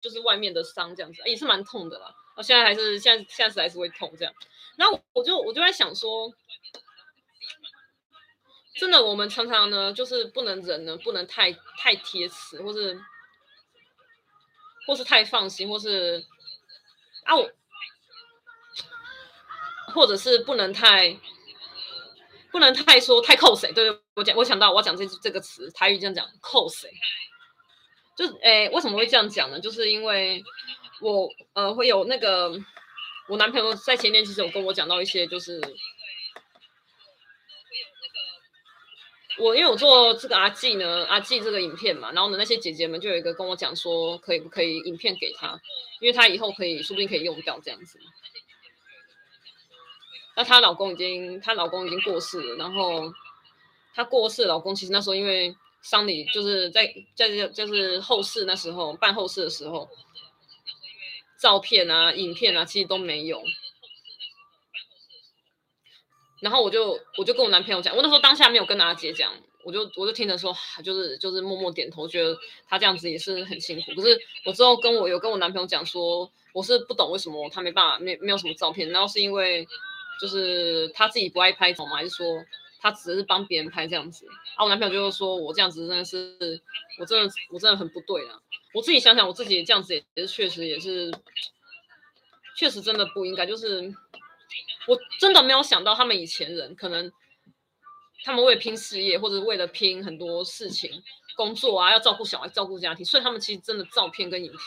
就是外面的伤这样子，也是蛮痛的啦。我现在还是现在现在还是会痛这样，然后我就我就在想说，真的，我们常常呢，就是不能忍呢，不能太太贴词，或是或是太放心，或是啊我，或者是不能太不能太说太扣谁。对对，我讲我想到我要讲这这个词，台语这样讲扣谁，就是诶，为什么会这样讲呢？就是因为我呃会有那个。我男朋友在前天其实有跟我讲到一些，就是我因为我做这个阿纪呢，阿纪这个影片嘛，然后呢那些姐姐们就有一个跟我讲说，可以不可以影片给他，因为他以后可以说不定可以用到这样子。那她老公已经，她老公已经过世了，然后她过世老公其实那时候因为丧礼就是在在就是后事那时候办后事的时候。照片啊，影片啊，其实都没有。然后我就我就跟我男朋友讲，我那时候当下没有跟阿姐讲，我就我就听着说，就是就是默默点头，觉得他这样子也是很辛苦。可是我之后跟我有跟我男朋友讲说，我是不懂为什么他没办法没没有什么照片，然后是因为就是他自己不爱拍照吗？还是说他只是帮别人拍这样子？啊，我男朋友就说我这样子真的是，我真的我真的很不对啊。我自己想想，我自己这样子也是确实也是，确实真的不应该。就是我真的没有想到，他们以前人可能他们为了拼事业，或者为了拼很多事情、工作啊，要照顾小孩、照顾家庭，所以他们其实真的照片跟影片，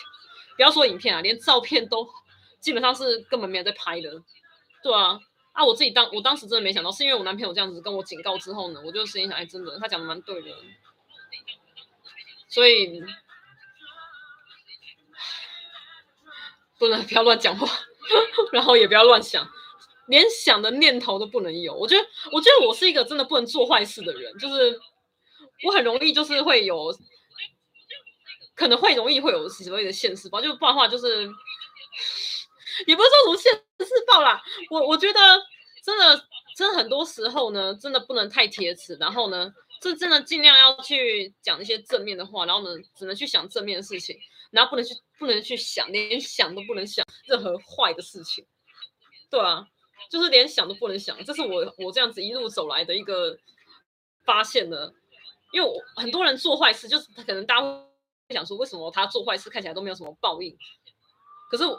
不要说影片啊，连照片都 基本上是根本没有在拍的。对啊，啊，我自己当我当时真的没想到，是因为我男朋友这样子跟我警告之后呢，我就心想，哎，真的，他讲的蛮对的，所以。不能不要乱讲话，然后也不要乱想，连想的念头都不能有。我觉得，我觉得我是一个真的不能做坏事的人，就是我很容易就是会有，可能会容易会有所谓的现实吧，就不然的话就是，也不是说无限自爆啦。我我觉得真的真的很多时候呢，真的不能太铁齿，然后呢，这真的尽量要去讲一些正面的话，然后呢，只能去想正面的事情。然后不能去，不能去想，连想都不能想任何坏的事情，对啊，就是连想都不能想。这是我我这样子一路走来的一个发现呢，因为我很多人做坏事，就是他可能大家会想说，为什么他做坏事看起来都没有什么报应？可是我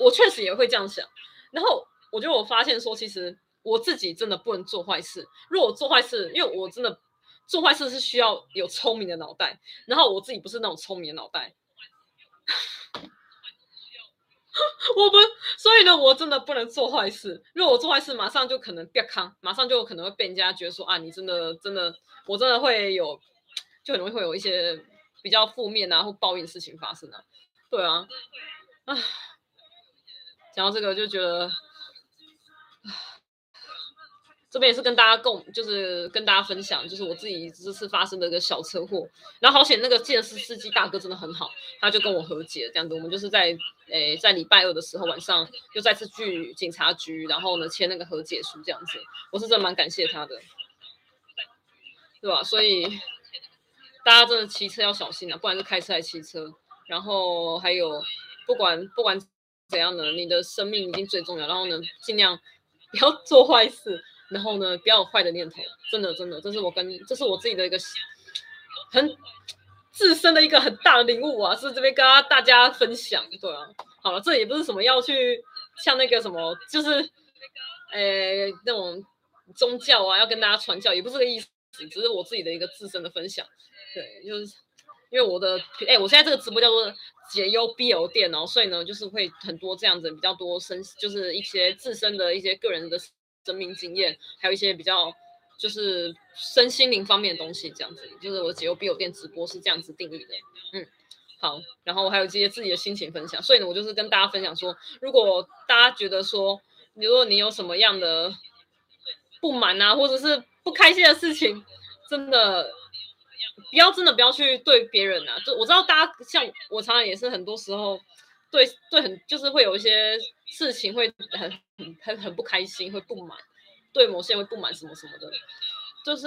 我，确实也会这样想。然后我觉得我发现说，其实我自己真的不能做坏事。如果我做坏事，因为我真的做坏事是需要有聪明的脑袋，然后我自己不是那种聪明的脑袋。我们，所以呢，我真的不能做坏事。如果我做坏事，马上就可能变康，马上就可能会被人家觉得说啊，你真的真的，我真的会有，就很容易会有一些比较负面啊或报应的事情发生啊。对啊，啊，讲到这个就觉得。这边也是跟大家共，就是跟大家分享，就是我自己这次发生的一个小车祸。然后好险，那个计程车司机大哥真的很好，他就跟我和解这样子。我们就是在诶在礼拜二的时候晚上又再次去警察局，然后呢签那个和解书这样子。我是真的蛮感谢他的，对吧？所以大家真的骑车要小心啊，不管是开车还是骑车。然后还有不管不管怎样呢，你的生命已经最重要。然后呢，尽量不要做坏事。然后呢，不要有坏的念头，真的真的，这是我跟这是我自己的一个很自身的一个很大的领悟啊，是这边跟大家分享，对啊，好了，这也不是什么要去像那个什么，就是诶那种宗教啊，要跟大家传教，也不是这个意思，只是我自己的一个自身的分享，对，就是因为我的哎，我现在这个直播叫做解忧 BL 店哦，所以呢，就是会很多这样子比较多身，就是一些自身的一些个人的。生命经验，还有一些比较就是身心灵方面的东西，这样子，就是我解忧 BL 店直播是这样子定义的，嗯，好，然后我还有这些自己的心情分享，所以呢，我就是跟大家分享说，如果大家觉得说，如果你有什么样的不满啊，或者是不开心的事情，真的不要真的不要去对别人啊，就我知道大家像我常常也是很多时候。对对，很就是会有一些事情会很很很不开心，会不满，对某些人会不满什么什么的，就是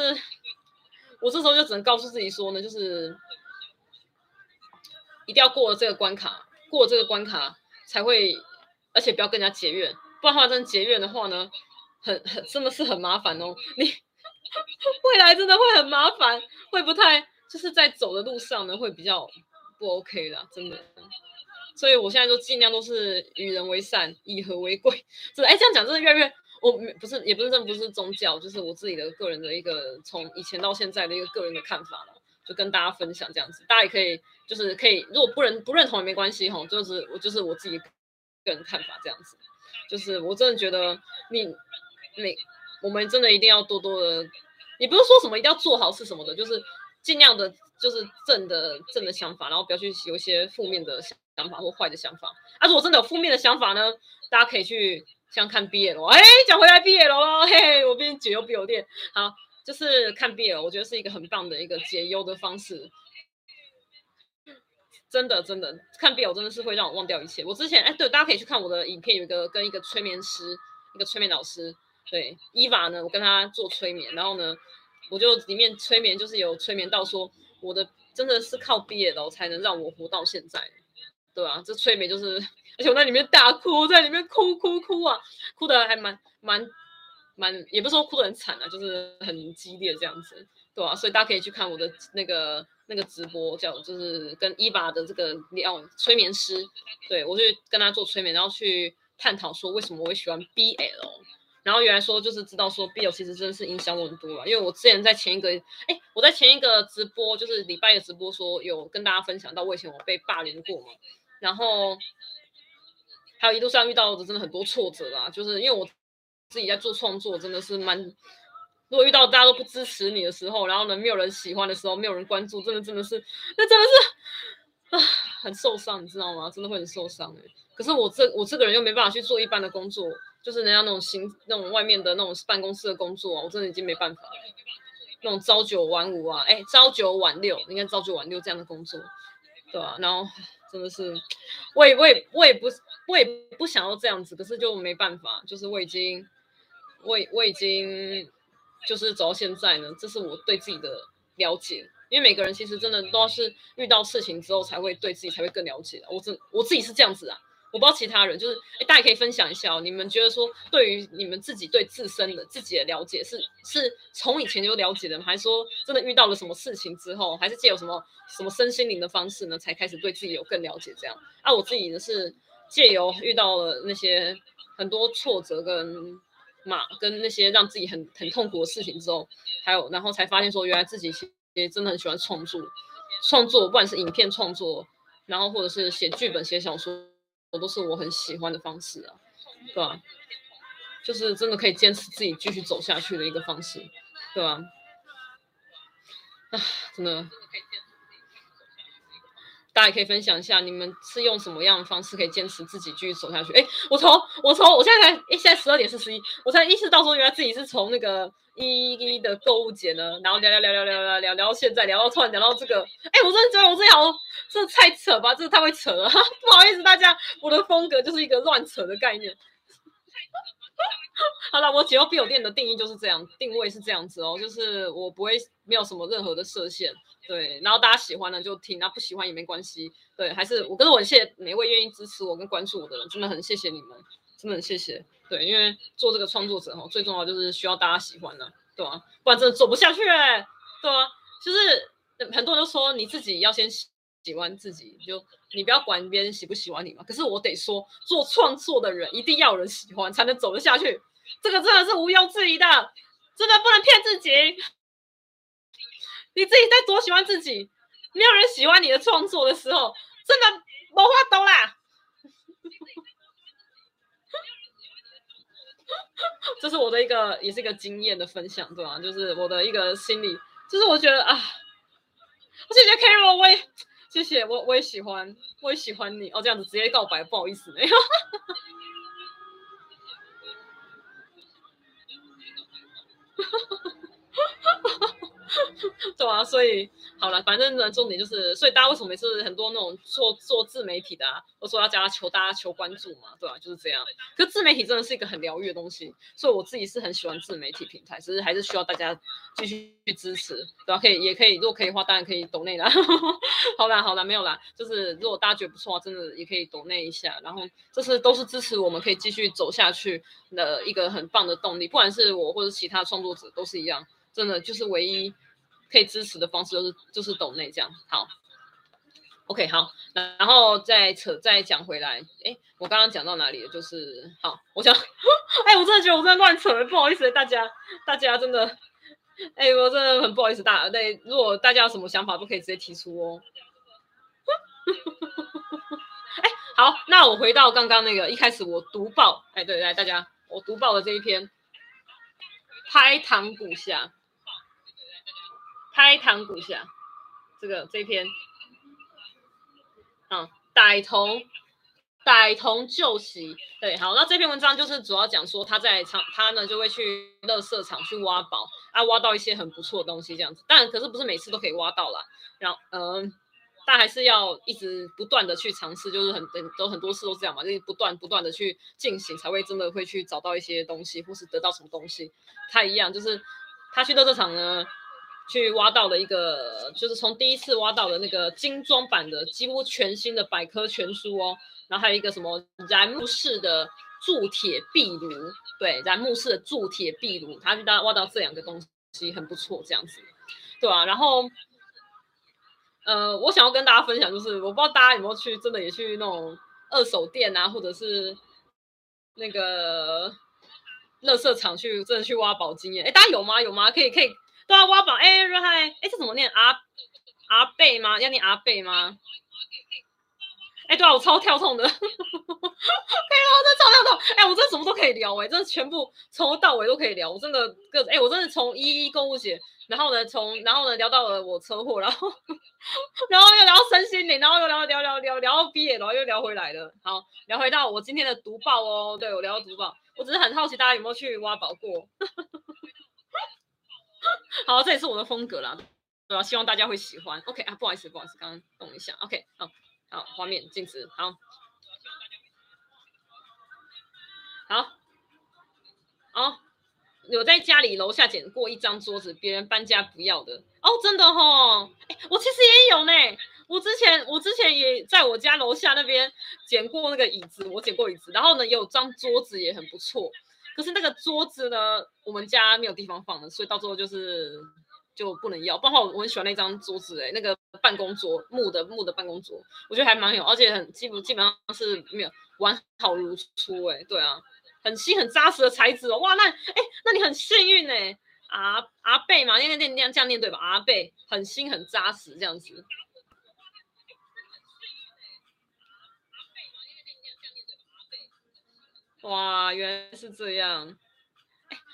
我这时候就只能告诉自己说呢，就是一定要过了这个关卡，过了这个关卡才会，而且不要跟人家结怨，不然的话真的结怨的话呢，很很真的是很麻烦哦。你 未来真的会很麻烦，会不太就是在走的路上呢会比较不 OK 的，真的。所以我现在都尽量都是与人为善，以和为贵。是哎，这样讲真的越来越，我不是也不是真不是宗教，就是我自己的个人的一个从以前到现在的一个个人的看法了，就跟大家分享这样子。大家也可以就是可以，如果不认不认同也没关系哈，就是我就是我自己个人看法这样子。就是我真的觉得你每我们真的一定要多多的，也不是说什么一定要做好事什么的，就是尽量的，就是正的正的想法，然后不要去有一些负面的想法或坏的想法。啊，如果真的有负面的想法呢，大家可以去像看 BL，哎，讲回来 BL 咯，嘿嘿，我变解忧 BL 店，好，就是看 BL，我觉得是一个很棒的一个解忧的方式。真的真的看 BL 真的是会让我忘掉一切。我之前哎，对，大家可以去看我的影片，有一个跟一个催眠师，一个催眠老师，对，伊娃呢，我跟他做催眠，然后呢，我就里面催眠就是有催眠到说，我的真的是靠 BL 才能让我活到现在，对啊，这催眠就是，而且我在里面大哭，在里面哭哭哭啊，哭的还蛮蛮蛮，也不是说哭的很惨啊，就是很激烈这样子，对啊，所以大家可以去看我的那个。那个直播叫就是跟伊娃的这个聊催眠师，对，我就跟他做催眠，然后去探讨说为什么我会喜欢 BL，然后原来说就是知道说 Bill 其实真的是影响我很多了，因为我之前在前一个哎，我在前一个直播就是礼拜的直播说有跟大家分享到我以前我被霸凌过嘛，然后还有一路上遇到的真的很多挫折啦，就是因为我自己在做创作真的是蛮。如果遇到大家都不支持你的时候，然后呢，没有人喜欢的时候，没有人关注，真的真的是，那真的是啊，很受伤，你知道吗？真的会很受伤哎。可是我这我这个人又没办法去做一般的工作，就是人家那种行那种外面的那种办公室的工作，我真的已经没办法了。那种朝九晚五啊，哎，朝九晚六，应该朝九晚六这样的工作，对吧？然后真的是，我也我也我也不我也不想要这样子，可是就没办法，就是我已经我我已经。就是走到现在呢，这是我对自己的了解。因为每个人其实真的都是遇到事情之后才会对自己才会更了解。我真我自己是这样子啊，我不知道其他人，就是哎，大家可以分享一下哦。你们觉得说，对于你们自己对自身的自己的了解是是从以前就了解的吗？还是说真的遇到了什么事情之后，还是借由什么什么身心灵的方式呢，才开始对自己有更了解？这样啊，我自己呢是借由遇到了那些很多挫折跟。嘛，跟那些让自己很很痛苦的事情之后，还有然后才发现说，原来自己也真的很喜欢创作，创作不管是影片创作，然后或者是写剧本、写小说，我都是我很喜欢的方式啊，对吧？就是真的可以坚持自己继续走下去的一个方式，对吧？啊，真的。大家也可以分享一下，你们是用什么样的方式可以坚持自己继续走下去？哎，我从我从我现在才，现在十二点四十一，我才意识到说，原来自己是从那个一一的购物节呢，然后聊聊聊聊聊聊聊聊到现在，聊到突然聊到这个，哎，我真的觉得我这条这太扯吧，这太会扯了，不好意思大家，我的风格就是一个乱扯的概念。好了，我解忧 BL 店的定义就是这样，定位是这样子哦，就是我不会没有什么任何的设限，对，然后大家喜欢的就听，那不喜欢也没关系，对，还是我跟我谢谢每位愿意支持我跟关注我的人，真的很谢谢你们，真的很谢谢，对，因为做这个创作者哈，最重要就是需要大家喜欢的，对吧？不然真的做不下去哎，对啊，就是很多人都说你自己要先喜欢自己，就你不要管别人喜不喜欢你嘛，可是我得说，做创作的人一定要有人喜欢才能走得下去。这个真的是毋庸置疑的，真的不能骗自己。你自己在多喜欢自己，没有人喜欢你的创作的时候，真的没话懂啦。这是我的一个，也是一个经验的分享，对吧？就是我的一个心理，就是我觉得啊，我就觉得 Carol，我也谢谢我，我也喜欢，我也喜欢你哦。这样子直接告白，不好意思，没有。对啊，所以好了，反正呢，重点就是，所以大家为什么每次很多那种做做自媒体的啊，都说要加求大家求关注嘛，对、啊？就是这样。可自媒体真的是一个很疗愈的东西，所以我自己是很喜欢自媒体平台，只是还是需要大家继续去支持，对吧、可以，也可以，如果可以的话，当然可以抖内啦。好啦，好啦，没有啦，就是如果大家觉得不错，真的也可以抖内一下，然后这是都是支持我们可以继续走下去的一个很棒的动力，不管是我或者其他创作者都是一样，真的就是唯一。可以支持的方式就是就是抖内这样好，OK 好，然后再扯再讲回来，哎，我刚刚讲到哪里了？就是好，我讲，哎，我真的觉得我在乱扯，不好意思大家，大家真的，哎，我真的很不好意思大，对，如果大家有什么想法都可以直接提出哦。哎，好，那我回到刚刚那个一开始我读报，哎，对，来大家，我读报的这一篇，拍糖古下。拍堂古下，这个这篇，嗯，歹童歹童旧习，对，好，那这篇文章就是主要讲说他在场，他呢就会去乐色场去挖宝，啊，挖到一些很不错的东西这样子，但可是不是每次都可以挖到啦，然后嗯，但还是要一直不断的去尝试，就是很很都很多次都这样嘛，就是不断不断的去进行，才会真的会去找到一些东西，或是得到什么东西，他一样就是他去乐色场呢。去挖到了一个，就是从第一次挖到的那个精装版的几乎全新的百科全书哦，然后还有一个什么燃木式的铸铁壁炉，对，燃木式的铸铁壁炉，他去大挖到这两个东西很不错，这样子，对啊，然后，呃，我想要跟大家分享，就是我不知道大家有没有去，真的也去那种二手店啊，或者是那个垃圾场去，真的去挖宝经验，哎，大家有吗？有吗？可以，可以。对啊，挖宝哎，热嗨哎，这怎么念？阿阿贝吗？要念阿贝吗？哎，对啊，我超跳痛的，可以吗？我真的超跳痛！哎，我真的什么都可以聊哎，真的全部从头到尾都可以聊。我真的个哎，我真的从一一购物节，然后呢，从然后呢聊到了我车祸，然后 然后又聊到身心灵，然后又聊聊聊聊聊到毕业，然后又聊回来了。好，聊回到我今天的读报哦。对，我聊到读报，我只是很好奇大家有没有去挖宝过。好，这也是我的风格啦，对吧？希望大家会喜欢。OK 啊，不好意思，不好意思，刚刚动一下。OK，好，好，画面静止，好，好，哦，有在家里楼下捡过一张桌子，别人搬家不要的哦，真的哦，我其实也有呢，我之前我之前也在我家楼下那边捡过那个椅子，我捡过椅子，然后呢，有张桌子也很不错。可是那个桌子呢，我们家没有地方放了，所以到最后就是就不能要。包括我很喜欢那张桌子，欸，哎，那个办公桌，木的木的办公桌，我觉得还蛮有，而且很基本基本上是没有完好如初，欸，哎，对啊，很新很扎实的材质哦，哇，那哎，那你很幸运哎，阿阿贝嘛，念念念念这样念对吧？阿贝很新很扎实这样子。哇，原来是这样。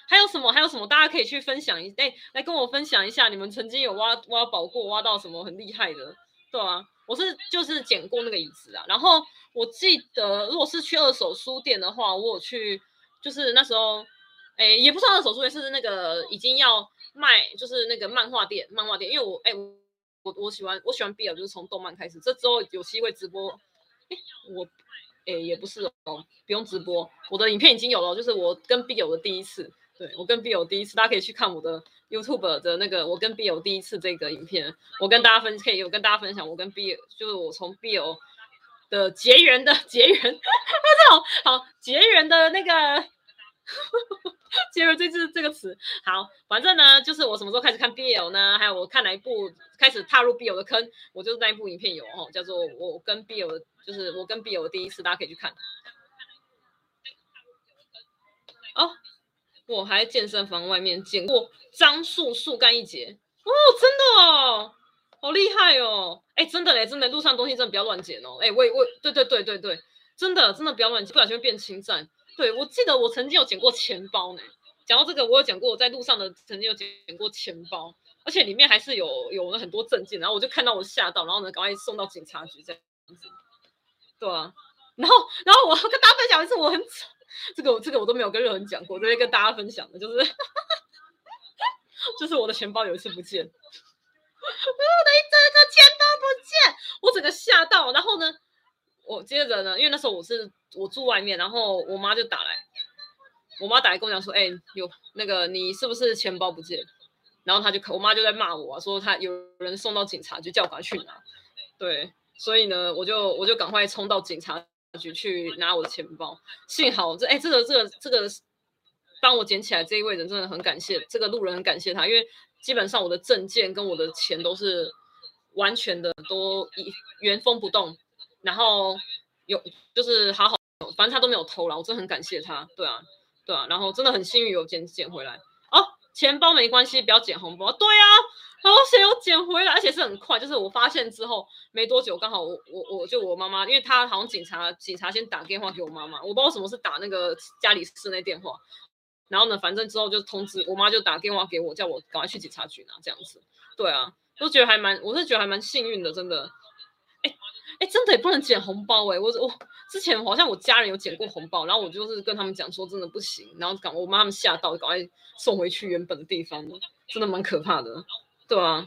还有什么？还有什么？大家可以去分享一，哎，来跟我分享一下，你们曾经有挖挖宝过，挖到什么很厉害的，对啊，我是就是捡过那个椅子啊。然后我记得，如果是去二手书店的话，我有去，就是那时候，哎，也不算二手书店，是那个已经要卖，就是那个漫画店，漫画店。因为我，哎，我我喜欢我喜欢 BL，就是从动漫开始。这之后有机会直播，哎，我。诶、也不是哦，不用直播，我的影片已经有了，就是我跟 B 友的第一次，对，我跟 B 友第一次，大家可以去看我的 YouTube 的那个我跟 B 友第一次这个影片，我跟大家分可以有跟大家分享我跟 B 友就是我从 B 友的结缘的结缘，这种好结缘的那个。接着这字这个词，好，反正呢，就是我什么时候开始看 BL 呢？还有我看哪一部开始踏入 BL 的坑，我就是那一部影片有哦，叫做我跟 BL，就是我跟 BL 的第一次，大家可以去看。哦，我还健身房外面捡过樟树树干一截哦，真的哦，好厉害哦，哎，真的嘞，真的，路上东西真的不要乱捡哦，哎，我我，对对对对对，真的真的不要乱捡，不小心会变侵占。对，我记得我曾经有捡过钱包呢。讲到这个，我有讲过我在路上的曾经有捡过钱包，而且里面还是有有了很多证件。然后我就看到我吓到，然后呢，赶快送到警察局这样子。对啊，然后然后我跟大家分享一次，我很丑，这个这个我都没有跟任何人讲过，这边跟大家分享的就是，就是我的钱包有一次不见。我的一整个钱包不见，我整个吓到。然后呢，我接着呢，因为那时候我是我住外面，然后我妈就打来，我妈打来跟我讲说，哎、有那个你是不是钱包不见？然后他就，我妈就在骂我、啊，说他有人送到警察局，叫我赶快去拿。对，所以呢，我就我就赶快冲到警察局去拿我的钱包。幸好这哎，这个这个这个帮我捡起来这一位人真的很感谢，这个路人很感谢他，因为基本上我的证件跟我的钱都是完全的都一原封不动，然后有就是好好，反正他都没有偷了，我真的很感谢他。对啊，对啊，然后真的很幸运有捡捡回来。哦钱包没关系，不要捡红包。对啊，好险有捡回来，而且是很快，就是我发现之后没多久，刚好我我我就我妈妈，因为她好像警察警察先打电话给我妈妈，我不知道什么是打那个家里室内电话，然后呢，反正之后就通知我妈就打电话给我，叫我赶快去警察局拿这样子。对啊，都觉得还蛮，我是觉得还蛮幸运的，真的。哎，真的也不能捡红包哎、我我之前好像我家人有捡过红包，然后我就是跟他们讲说真的不行，然后赶我妈他们吓到，赶快送回去原本的地方，真的蛮可怕的，对啊，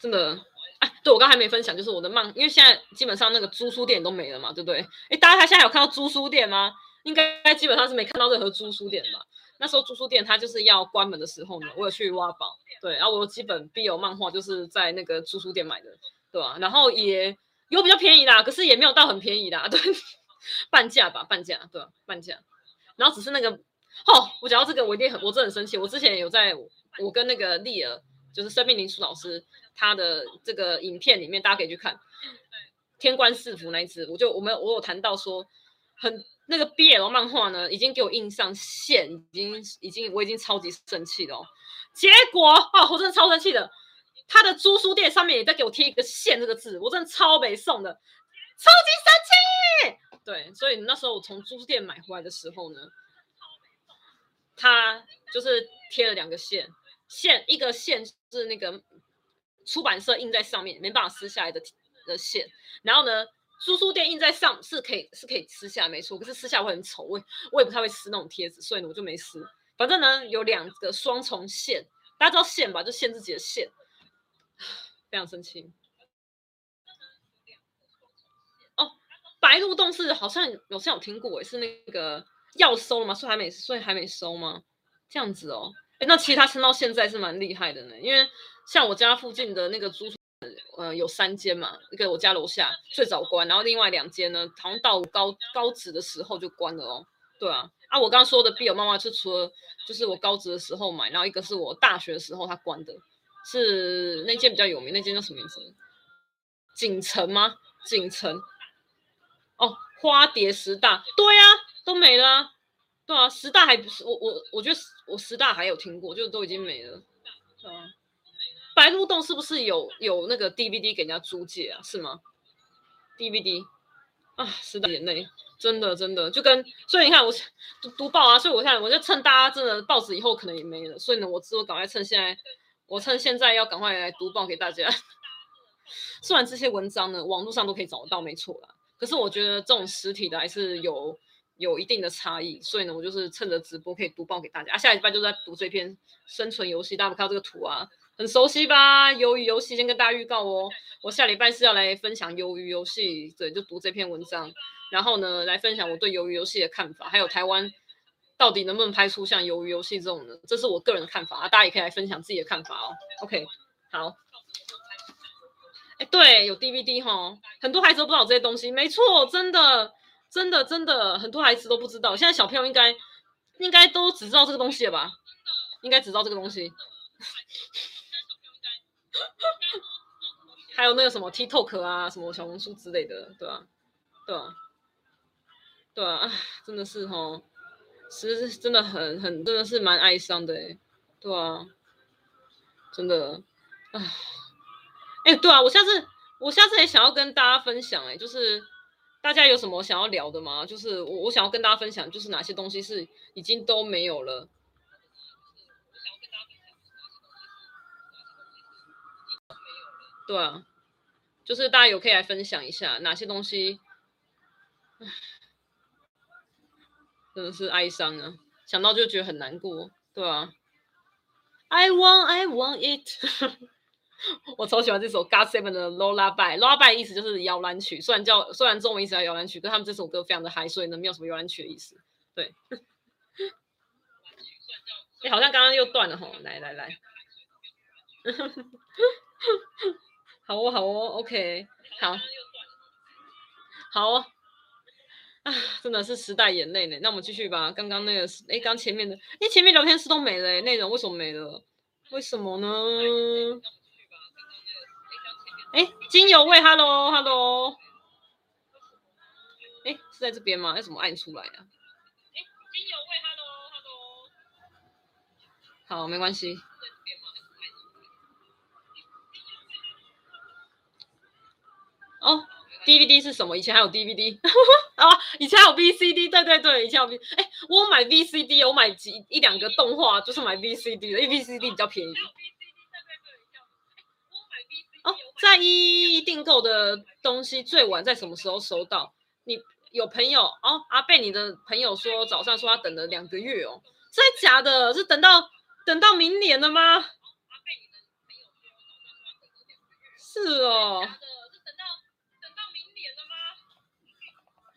真的，哎，对我刚才没分享，就是我的漫，因为现在基本上那个租书店都没了嘛，对不对？哎，大家现在有看到租书店吗？应该基本上是没看到任何租书店吧？那时候租书店它就是要关门的时候呢，我有去挖宝，对，然后我有几本必有漫画就是在那个租书店买的。对、啊？然后也有比较便宜啦，可是也没有到很便宜啦，对，半价吧，半价，对、半价。然后只是那个，哦，我讲到这个，我一定很，我真的很生气。我之前有在我跟那个丽儿，就是生命灵数老师，他的这个影片里面，大家可以去看《天官赐福》那一次，我就我们我有谈到说，很那个 BL 漫画呢，已经给我印上线，已经已经我已经超级生气了哦。结果哦，我真的超生气的。他的租书店上面也在给我贴一个“线”这个字，我真的超没送的，超级生气。对，所以那时候我从租书店买回来的时候呢，他就是贴了两个线，线一个线是那个出版社印在上面没办法撕下来的的线，然后呢，租书店印在上是可以是可以撕下来没错，可是撕下来会很丑，我我也不太会撕那种贴纸，所以呢我就没撕。反正呢有两个双重线，大家知道线吧？就限自己的线。非常生气哦！白鹿洞是好像有像有听过诶，是那个要收了吗？所以还没，所以还没收吗？这样子哦，诶，那其实他撑到现在是蛮厉害的呢。因为像我家附近的那个租，呃，有三间嘛，一个我家楼下最早关，然后另外两间呢，好像到高高职的时候就关了哦。对啊，啊，我刚刚说的 BL 漫画是除了就是我高职的时候买，然后一个是我大学的时候他关的。是那间比较有名，那间叫什么名字？锦城吗？锦城。哦，花蝶十大，对啊，都没了啊。对啊，十大还不是我我我觉得我十大还有听过，就都已经没了。对啊，白鹿洞是不是有有那个 DVD 给人家租借啊？是吗？DVD 啊，十大眼泪，真的真的就跟所以你看我读读报啊，所以我看我就趁大家真的报纸以后可能也没了，所以呢，我只有赶快趁现在。我趁现在要赶快来读报给大家。虽然这些文章呢，网络上都可以找得到，没错啦。可是我觉得这种实体的还是有有一定的差异，所以呢，我就是趁着直播可以读报给大家。啊，下礼拜就在读这篇生存游戏，大家看到这个图啊，很熟悉吧？鱿鱼游戏先跟大家预告哦，我下礼拜是要来分享鱿鱼游戏，对，就读这篇文章，然后呢，来分享我对鱿鱼游戏的看法，还有台湾。到底能不能拍出像鱿鱼游戏这种的？这是我个人的看法啊，大家也可以来分享自己的看法哦。OK，好。哎，对，有 DVD 哈，很多孩子都不知道这些东西。没错，真的，真的，真的，很多孩子都不知道。现在小朋友应该应该都只知道这个东西了吧？应该只知道这个东西。还有那个什么 TikTok 啊，什么小红书之类的，对吧？对吧？对啊，啊，真的是哈。其实真的很很真的是蛮哀伤的哎，对啊，真的，哎，哎，对啊，我下次我下次也想要跟大家分享哎，就是大家有什么想要聊的吗？就是我我想要跟大家分享，就是哪些东西是已经都没有了。对啊，就是大家有可以来分享一下哪些东西。真的是哀伤啊，想到就觉得很难过，对啊。I want, I want it，我超喜欢这首 God Seven 的 Lullaby，Lullaby 意思就是摇篮曲，虽然叫虽然中文意思叫摇篮曲，但他们这首歌非常的嗨，所以呢没有什么摇篮曲的意思。对，哎、欸，好像刚刚又断了吼，来来来，好哦好哦，OK，好，好哦，啊，真的是时代眼泪呢。那我们继续吧，刚刚那个哎，刚前面的哎，前面聊天室都没了，哎内容为什么没了？为什么呢？哎，精油味，Hello，Hello，哎，是在这边吗？要怎么按出来啊？哎，精油味，Hello，Hello，好，没关系。哦，DVD 是什么？以前还有 DVD 啊，以前还有 VCD，对对对，以前有 V，哎，我买 VCD，我买几一两个动画，就是买 VCD 的，因为 VCD 比较便宜。哦，在一订购的东西最晚在什么时候收到？你有朋友哦？阿贝，你的朋友说早上说他等了两个月哦，真的假的？是等到等到明年了吗？是哦。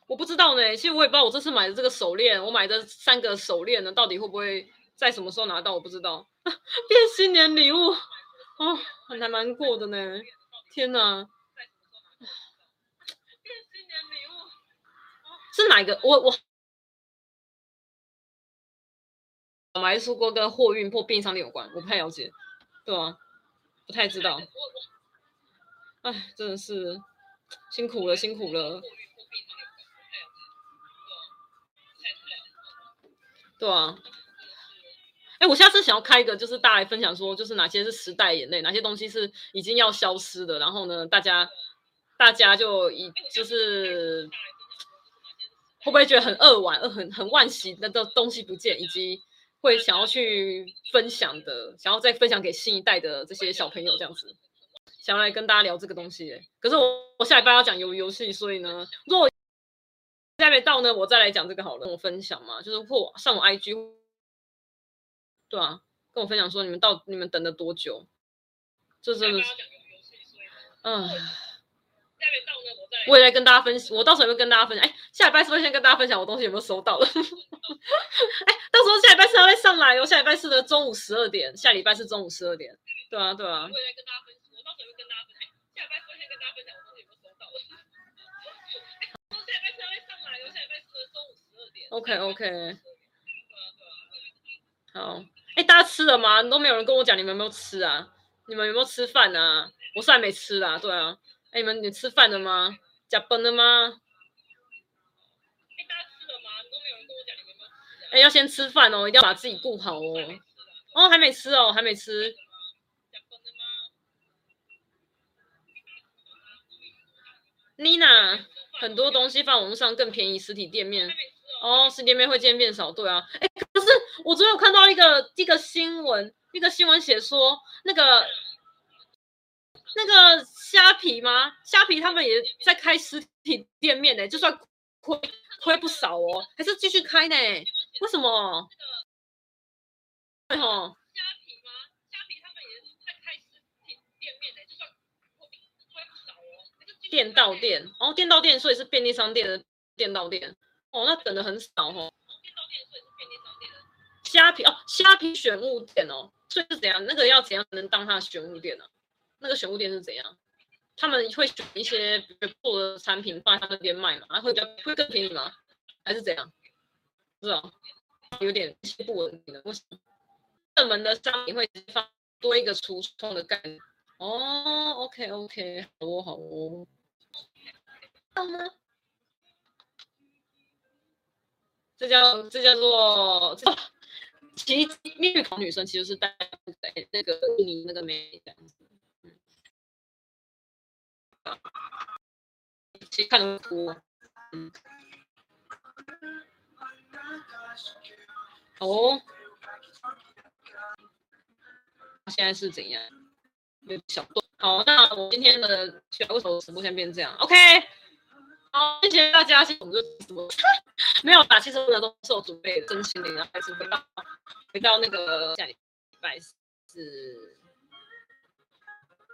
我不知道呢。其实我也不知道，我这次买的这个手链，我买的三个手链呢，到底会不会在什么时候拿到？我不知道。变新年礼物。哦，很难难过的呢，天哪！是哪一个？我我我买说过跟货运或便利商店有关，我不太了解，对啊，不太知道。哎，真的是辛苦了，辛苦了。对啊。哎，我下次想要开一个，就是大家来分享说，就是哪些是时代眼泪，哪些东西是已经要消失的。然后呢，大家大家就以就是会不会觉得很扼腕、很很惋惜那个东西不见，以及会想要去分享的，想要再分享给新一代的这些小朋友这样子，想要来跟大家聊这个东西。可是我我下礼拜要讲游游戏，所以呢，如果还没到呢，我再来讲这个好了。跟我分享嘛，就是或上我 IG。对啊，跟我分享说你们到你们等了多久？这真的是，嗯，我也在跟大家分享，我到时候也会跟大家分享。哎，下礼拜是不是先跟大家分享我东西有没有收到了？哎，到时候下礼拜四还会上来哦。下礼拜四的中午十二点，下礼拜是中午十二点。对啊，对啊。我也在跟大家分享，我到时候会跟大家分享。下礼拜是不是先跟大家分享 OK OK。好。哎，大家吃了吗？都没有人跟我讲你们有没有吃啊？你们有没有吃饭啊？我是还没吃啦，对啊。哎，你们你吃饭了吗？加班了吗？哎，大家吃了吗？都没有人跟我讲你们有没有吃。哎，要先吃饭哦，一定要把自己顾好哦。哦，还没吃哦，还没吃。加班了吗？Nina，很多东西放网上更便宜，实体店面。哦，实体店面会渐渐变少，对啊。哎，可是我昨天有看到一个一个新闻，一个新闻写说，那个那个虾皮吗？虾皮他们也在开实体店面呢，就算亏亏不少哦，还是继续开呢？为什么？对吼。虾皮吗？虾皮他们也在开实体店面呢，就算亏亏不少哦，还是店到店哦，店到店，所以是便利商店的店到店。哦，那等的很少哦。虾皮哦，虾皮选物店哦，所以是怎样？那个要怎样能当它的选物店呢？那个选物店是怎样？他们会选一些比较破的产品放在他那边卖嘛？会比较会更便宜吗？还是怎样？不知道，有点不稳定的。为什么热门的商品会放多一个橱窗的概念？哦，OK OK，好哦好哦。到吗？这叫这叫做，其实蜜桃女生其实是带在那个你那个眉这样子，嗯，其实看得多，嗯，哦，现在是怎样？有小段，好，那我今天的选物手直播先变这样，OK。好，谢谢大家。谢谢我们就什么没有打，其实我们都是我准备的，真心的，然后还是回到回到那个下礼拜四。